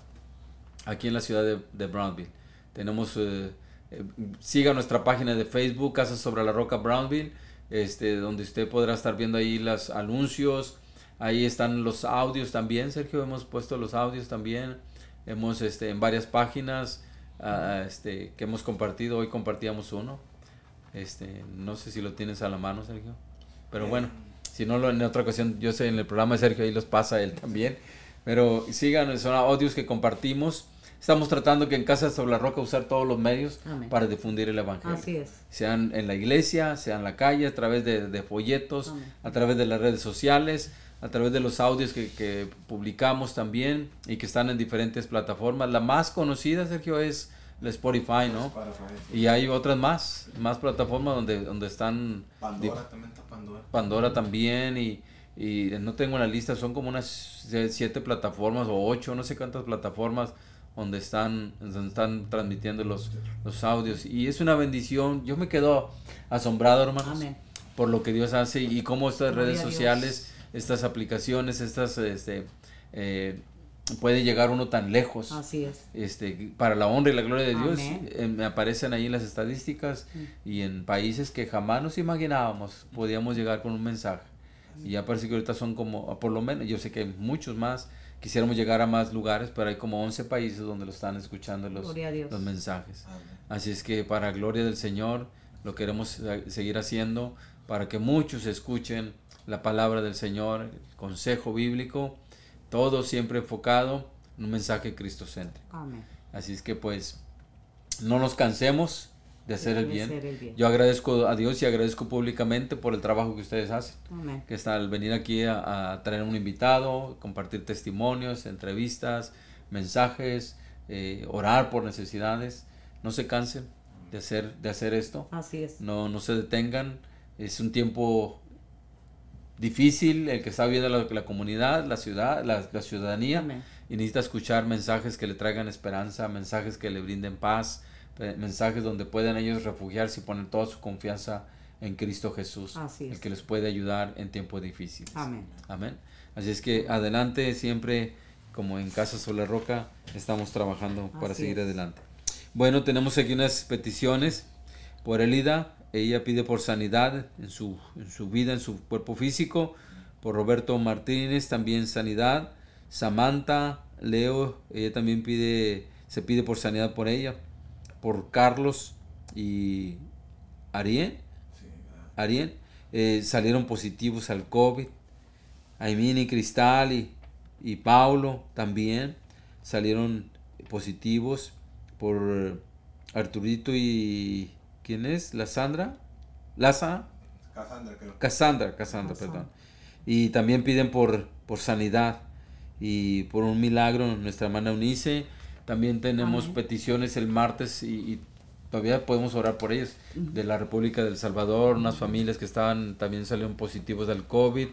aquí en la ciudad de, de Brownville. Tenemos, eh, eh, siga nuestra página de Facebook, Casa sobre la Roca Brownville, este, donde usted podrá estar viendo ahí los anuncios. Ahí están los audios también, Sergio, hemos puesto los audios también. Hemos este, en varias páginas ah, este, que hemos compartido. Hoy compartíamos uno. Este, no sé si lo tienes a la mano, Sergio. Pero bueno, si no, lo, en otra ocasión, yo sé, en el programa de Sergio ahí los pasa él también. Pero sigan, son audios que compartimos estamos tratando que en Casa sobre la Roca usar todos los medios Amén. para difundir el Evangelio. Así es. Sean en la iglesia, sean en la calle, a través de, de folletos, Amén. a través de las redes sociales, a través de los audios que, que publicamos también y que están en diferentes plataformas. La más conocida, Sergio, es la Spotify, ¿no? Y hay otras más, más plataformas donde, donde están Pandora también está Pandora. Pandora también y, y no tengo la lista, son como unas sie- siete plataformas o ocho, no sé cuántas plataformas donde están, donde están transmitiendo los, los audios. Y es una bendición, yo me quedo asombrado, hermanos, Amén. por lo que Dios hace y cómo estas Gloria redes sociales, estas aplicaciones, estas, este, eh, puede llegar uno tan lejos Así es. este, para la honra y la gloria de Dios, eh, me aparecen ahí en las estadísticas y en países que jamás nos imaginábamos podíamos llegar con un mensaje. Y ya parece que ahorita son como, por lo menos, yo sé que hay muchos más, quisiéramos llegar a más lugares, pero hay como 11 países donde lo están escuchando los, los mensajes. Así es que para gloria del Señor lo queremos eh, seguir haciendo para que muchos escuchen la palabra del Señor, el consejo bíblico, todo siempre enfocado en un mensaje cristocéntrico. Amén. Así es que pues no nos cansemos de hacer el bien. hacer el bien. Yo agradezco a Dios y agradezco públicamente por el trabajo que ustedes hacen. Amén. Que está al venir aquí a, a traer un invitado, compartir testimonios, entrevistas, mensajes, eh, orar por necesidades. No se cansen de hacer, de hacer esto. Así es. No, no se detengan. Es un tiempo difícil el que está viviendo la, la comunidad, la ciudad, la, la ciudadanía Amén. y necesita escuchar mensajes que le traigan esperanza, mensajes que le brinden paz, mensajes donde puedan ellos refugiarse y poner toda su confianza en Cristo Jesús, Así es. el que les puede ayudar en tiempos difíciles. Amén. Amén. Así es que adelante siempre, como en Casa Sola Roca, estamos trabajando para seguir es. adelante. Bueno, tenemos aquí unas peticiones por Elida. Ella pide por sanidad en su, en su vida, en su cuerpo físico. Por Roberto Martínez, también sanidad. Samantha, Leo, ella también pide, se pide por sanidad por ella. Por Carlos y Ariel. Ariel, eh, salieron positivos al COVID. Aimini, Cristal y, y Paulo también salieron positivos por Arturito y... ¿Quién es? ¿La Sandra? ¿Laza? Cassandra, creo. Cassandra, Cassandra, perdón. Y también piden por, por sanidad y por un milagro nuestra hermana Unice. También tenemos Amén. peticiones el martes y, y todavía podemos orar por ellos. De la República del Salvador, unas familias que estaban, también salieron positivos del COVID.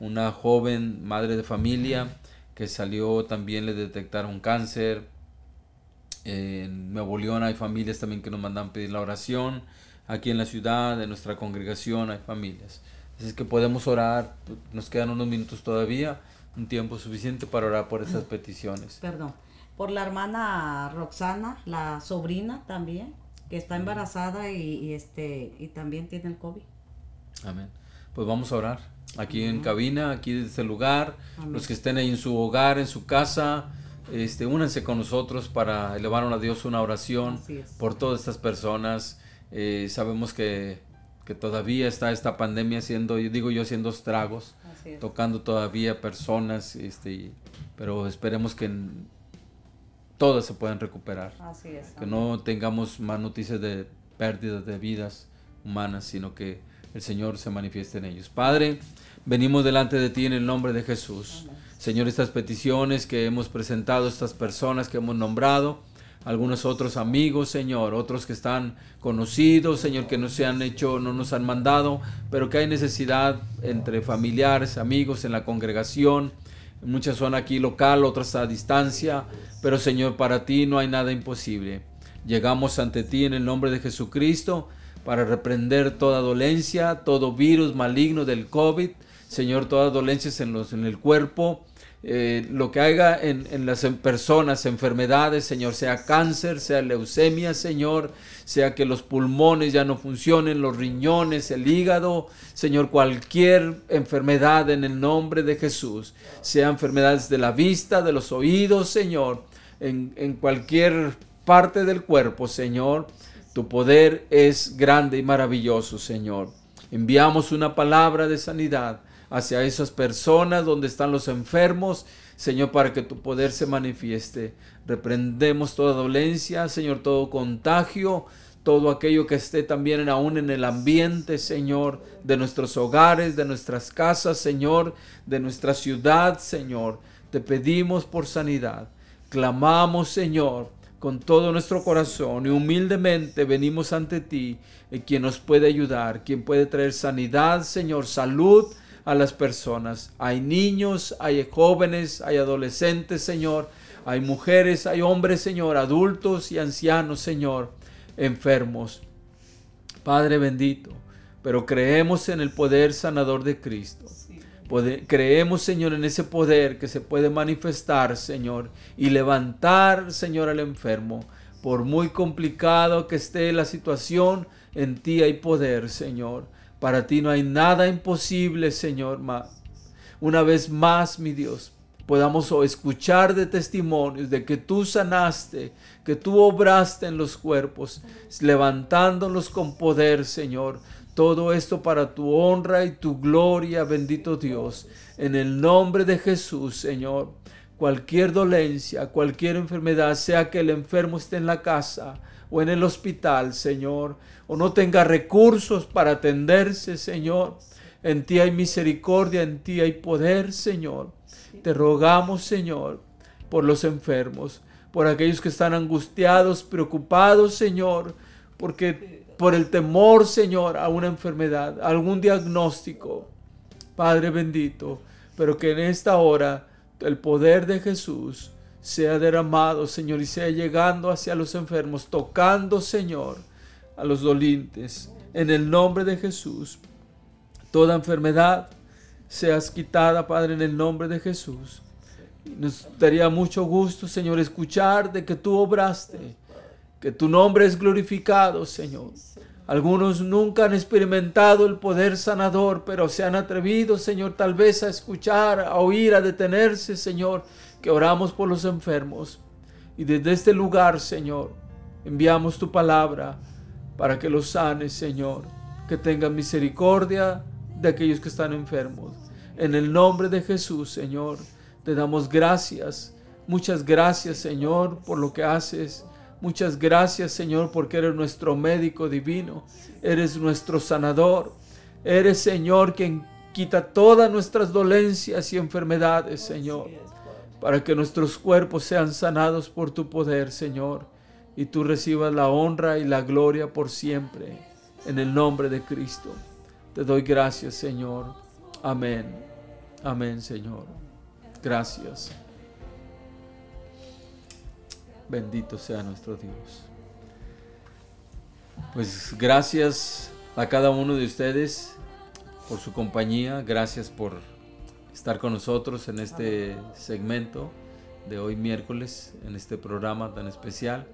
Una joven madre de familia que salió, también le detectaron cáncer. En Nuevo León hay familias también que nos mandan pedir la oración. Aquí en la ciudad, en nuestra congregación, hay familias. Así es que podemos orar. Nos quedan unos minutos todavía, un tiempo suficiente para orar por estas peticiones. Perdón. Por la hermana Roxana, la sobrina también, que está embarazada y, y este y también tiene el COVID. Amén. Pues vamos a orar. Aquí en cabina, aquí desde este lugar, Amén. los que estén ahí en su hogar, en su casa, este, únanse con nosotros para elevar a Dios una oración por todas estas personas. Eh, sabemos que, que todavía está esta pandemia haciendo, yo digo yo, haciendo estragos, es. tocando todavía personas, este, pero esperemos que todas se puedan recuperar Así es. que no tengamos más noticias de pérdidas de vidas humanas, sino que el Señor se manifieste en ellos. Padre, venimos delante de ti en el nombre de Jesús. Señor, estas peticiones que hemos presentado, estas personas que hemos nombrado, algunos otros amigos, Señor, otros que están conocidos, Señor, que no se han hecho, no nos han mandado, pero que hay necesidad entre familiares, amigos en la congregación, Muchas son aquí local, otras a distancia, pero Señor, para ti no hay nada imposible. Llegamos ante ti en el nombre de Jesucristo para reprender toda dolencia, todo virus maligno del COVID, Señor, todas dolencias en, los, en el cuerpo, eh, lo que haya en, las personas, enfermedades, Señor, sea cáncer, sea leucemia, Señor, sea que los pulmones ya no funcionen, los riñones, el hígado, Señor, cualquier enfermedad en el nombre de Jesús, sea enfermedades de la vista, de los oídos, Señor, en cualquier parte del cuerpo, Señor, tu poder es grande y maravilloso, Señor. Enviamos una palabra de sanidad hacia esas personas donde están los enfermos. Señor, para que tu poder se manifieste. Reprendemos toda dolencia, Señor, todo contagio, todo aquello que esté también aún en el ambiente, Señor, de nuestros hogares, de nuestras casas, Señor, de nuestra ciudad, Señor. Te pedimos por sanidad. Clamamos, Señor, con todo nuestro corazón y humildemente venimos ante ti, y quien nos puede ayudar, quien puede traer sanidad, Señor, salud a las personas. Hay niños, hay jóvenes, hay adolescentes, Señor, hay mujeres, hay hombres, Señor, adultos y ancianos, Señor enfermos. Padre bendito, pero creemos en el poder sanador de Cristo. creemos, Señor, en ese poder que se puede manifestar, Señor, y levantar, Señor, al enfermo. Por muy complicado que esté la situación, en ti hay poder, Señor. Para ti no hay nada imposible, Señor. Una vez más, mi Dios, podamos escuchar de testimonios de que tú sanaste, que tú obraste en los cuerpos, levantándolos con poder, Señor. Todo esto para tu honra y tu gloria, bendito Dios. En el nombre de Jesús, Señor. Cualquier dolencia, cualquier enfermedad, sea que el enfermo esté en la casa o en el hospital, Señor, o no tenga recursos para atenderse, Señor. En ti hay misericordia, en ti hay poder, Señor. Te rogamos, Señor, por los enfermos, por aquellos que están angustiados, preocupados, Señor, porque por el temor, Señor, a una enfermedad, a algún diagnóstico. Padre bendito, pero que en esta hora el poder de Jesús sea derramado, Señor, y sea llegando hacia los enfermos, tocando, Señor, a los dolientes. En el nombre de Jesús, toda enfermedad, seas quitada, Padre, en el nombre de Jesús. Nos daría mucho gusto, Señor, escuchar de que tú obraste, que tu nombre es glorificado, Señor. Algunos nunca han experimentado el poder sanador, pero se han atrevido, Señor, tal vez a escuchar, a oír, a detenerse, Señor, que oramos por los enfermos. Y desde este lugar, Señor, enviamos tu palabra para que los sanes, Señor, que tengan misericordia de aquellos que están enfermos. En el nombre de Jesús, Señor, te damos gracias. Muchas gracias, Señor, por lo que haces. Muchas gracias, Señor, porque eres nuestro médico divino. Eres nuestro sanador. Eres, Señor, quien quita todas nuestras dolencias y enfermedades, Señor. Para que nuestros cuerpos sean sanados por tu poder, Señor. Y tú recibas la honra y la gloria por siempre. En el nombre de Cristo. Te doy gracias, Señor. Amén. Amén, Señor. Gracias. Bendito sea nuestro Dios. Pues gracias a cada uno de ustedes por su compañía. Gracias por estar con nosotros en este segmento de hoy miércoles, en este programa tan especial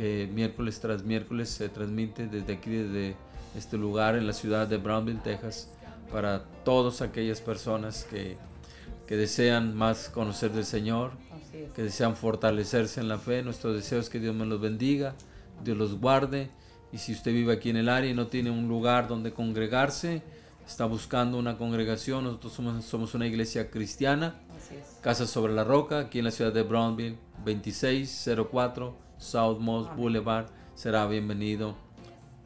que miércoles tras miércoles se transmite desde aquí, desde este lugar en la ciudad de Brownville, Texas para todas aquellas personas que, desean más conocer del Señor, que desean fortalecerse en la fe. Nuestro deseo es que Dios me los bendiga, Dios los guarde. Y si usted vive aquí en el área y no tiene un lugar donde congregarse, está buscando una congregación, nosotros somos, somos una iglesia cristiana, Casa sobre la Roca, aquí en la ciudad de Brownville, 2604 South Moss Boulevard. Será bienvenido.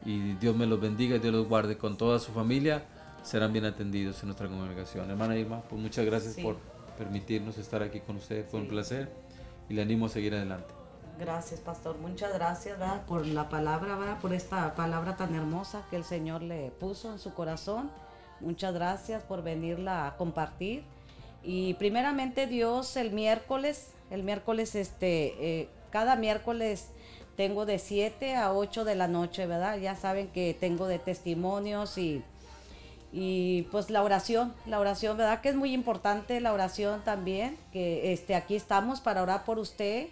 Y Dios me los bendiga, Dios los guarde con toda su familia serán bien atendidos en nuestra congregación. Hermana Irma, pues muchas gracias por permitirnos estar aquí con usted, fue un placer y le animo a seguir adelante. Gracias, pastor. Muchas gracias por la palabra, por esta palabra tan hermosa que el Señor le puso en su corazón. Muchas gracias por venirla a compartir. Y primeramente Dios, el miércoles, el miércoles, este, eh, cada miércoles tengo de 7 a 8 de la noche, ¿verdad? Ya saben que tengo de testimonios y y pues la oración, la oración, ¿verdad? Que es muy importante la oración también, que este, aquí estamos para orar por usted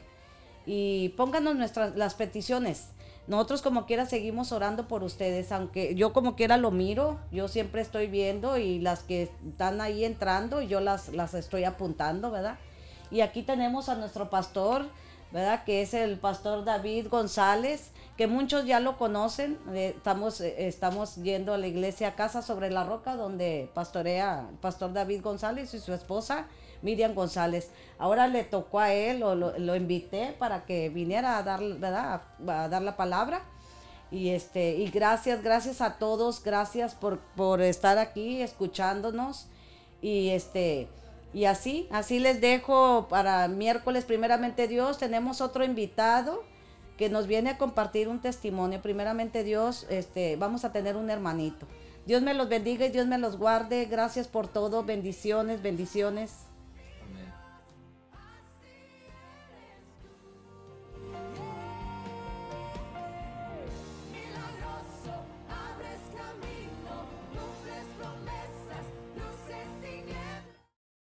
y pónganos nuestras, las peticiones. Nosotros como quiera seguimos orando por ustedes, aunque yo como quiera lo miro, yo siempre estoy viendo y las que están ahí entrando, yo las, las estoy apuntando, ¿verdad? Y aquí tenemos a nuestro pastor, ¿verdad? Que es el pastor David González que muchos ya lo conocen. Eh, estamos, eh, estamos yendo a la iglesia Casa sobre la Roca, donde pastorea el pastor David González y su esposa Miriam González. Ahora le tocó a él, lo, lo, invité para que viniera a dar, ¿verdad? a dar la palabra. Y este, y gracias, gracias a todos, gracias por, por estar aquí escuchándonos. Y este, y así, así les dejo para miércoles, primeramente Dios, tenemos otro invitado que nos viene a compartir un testimonio. Primeramente Dios, este, vamos a tener un hermanito. Dios me los bendiga y Dios me los guarde. Gracias por todo. Bendiciones, bendiciones.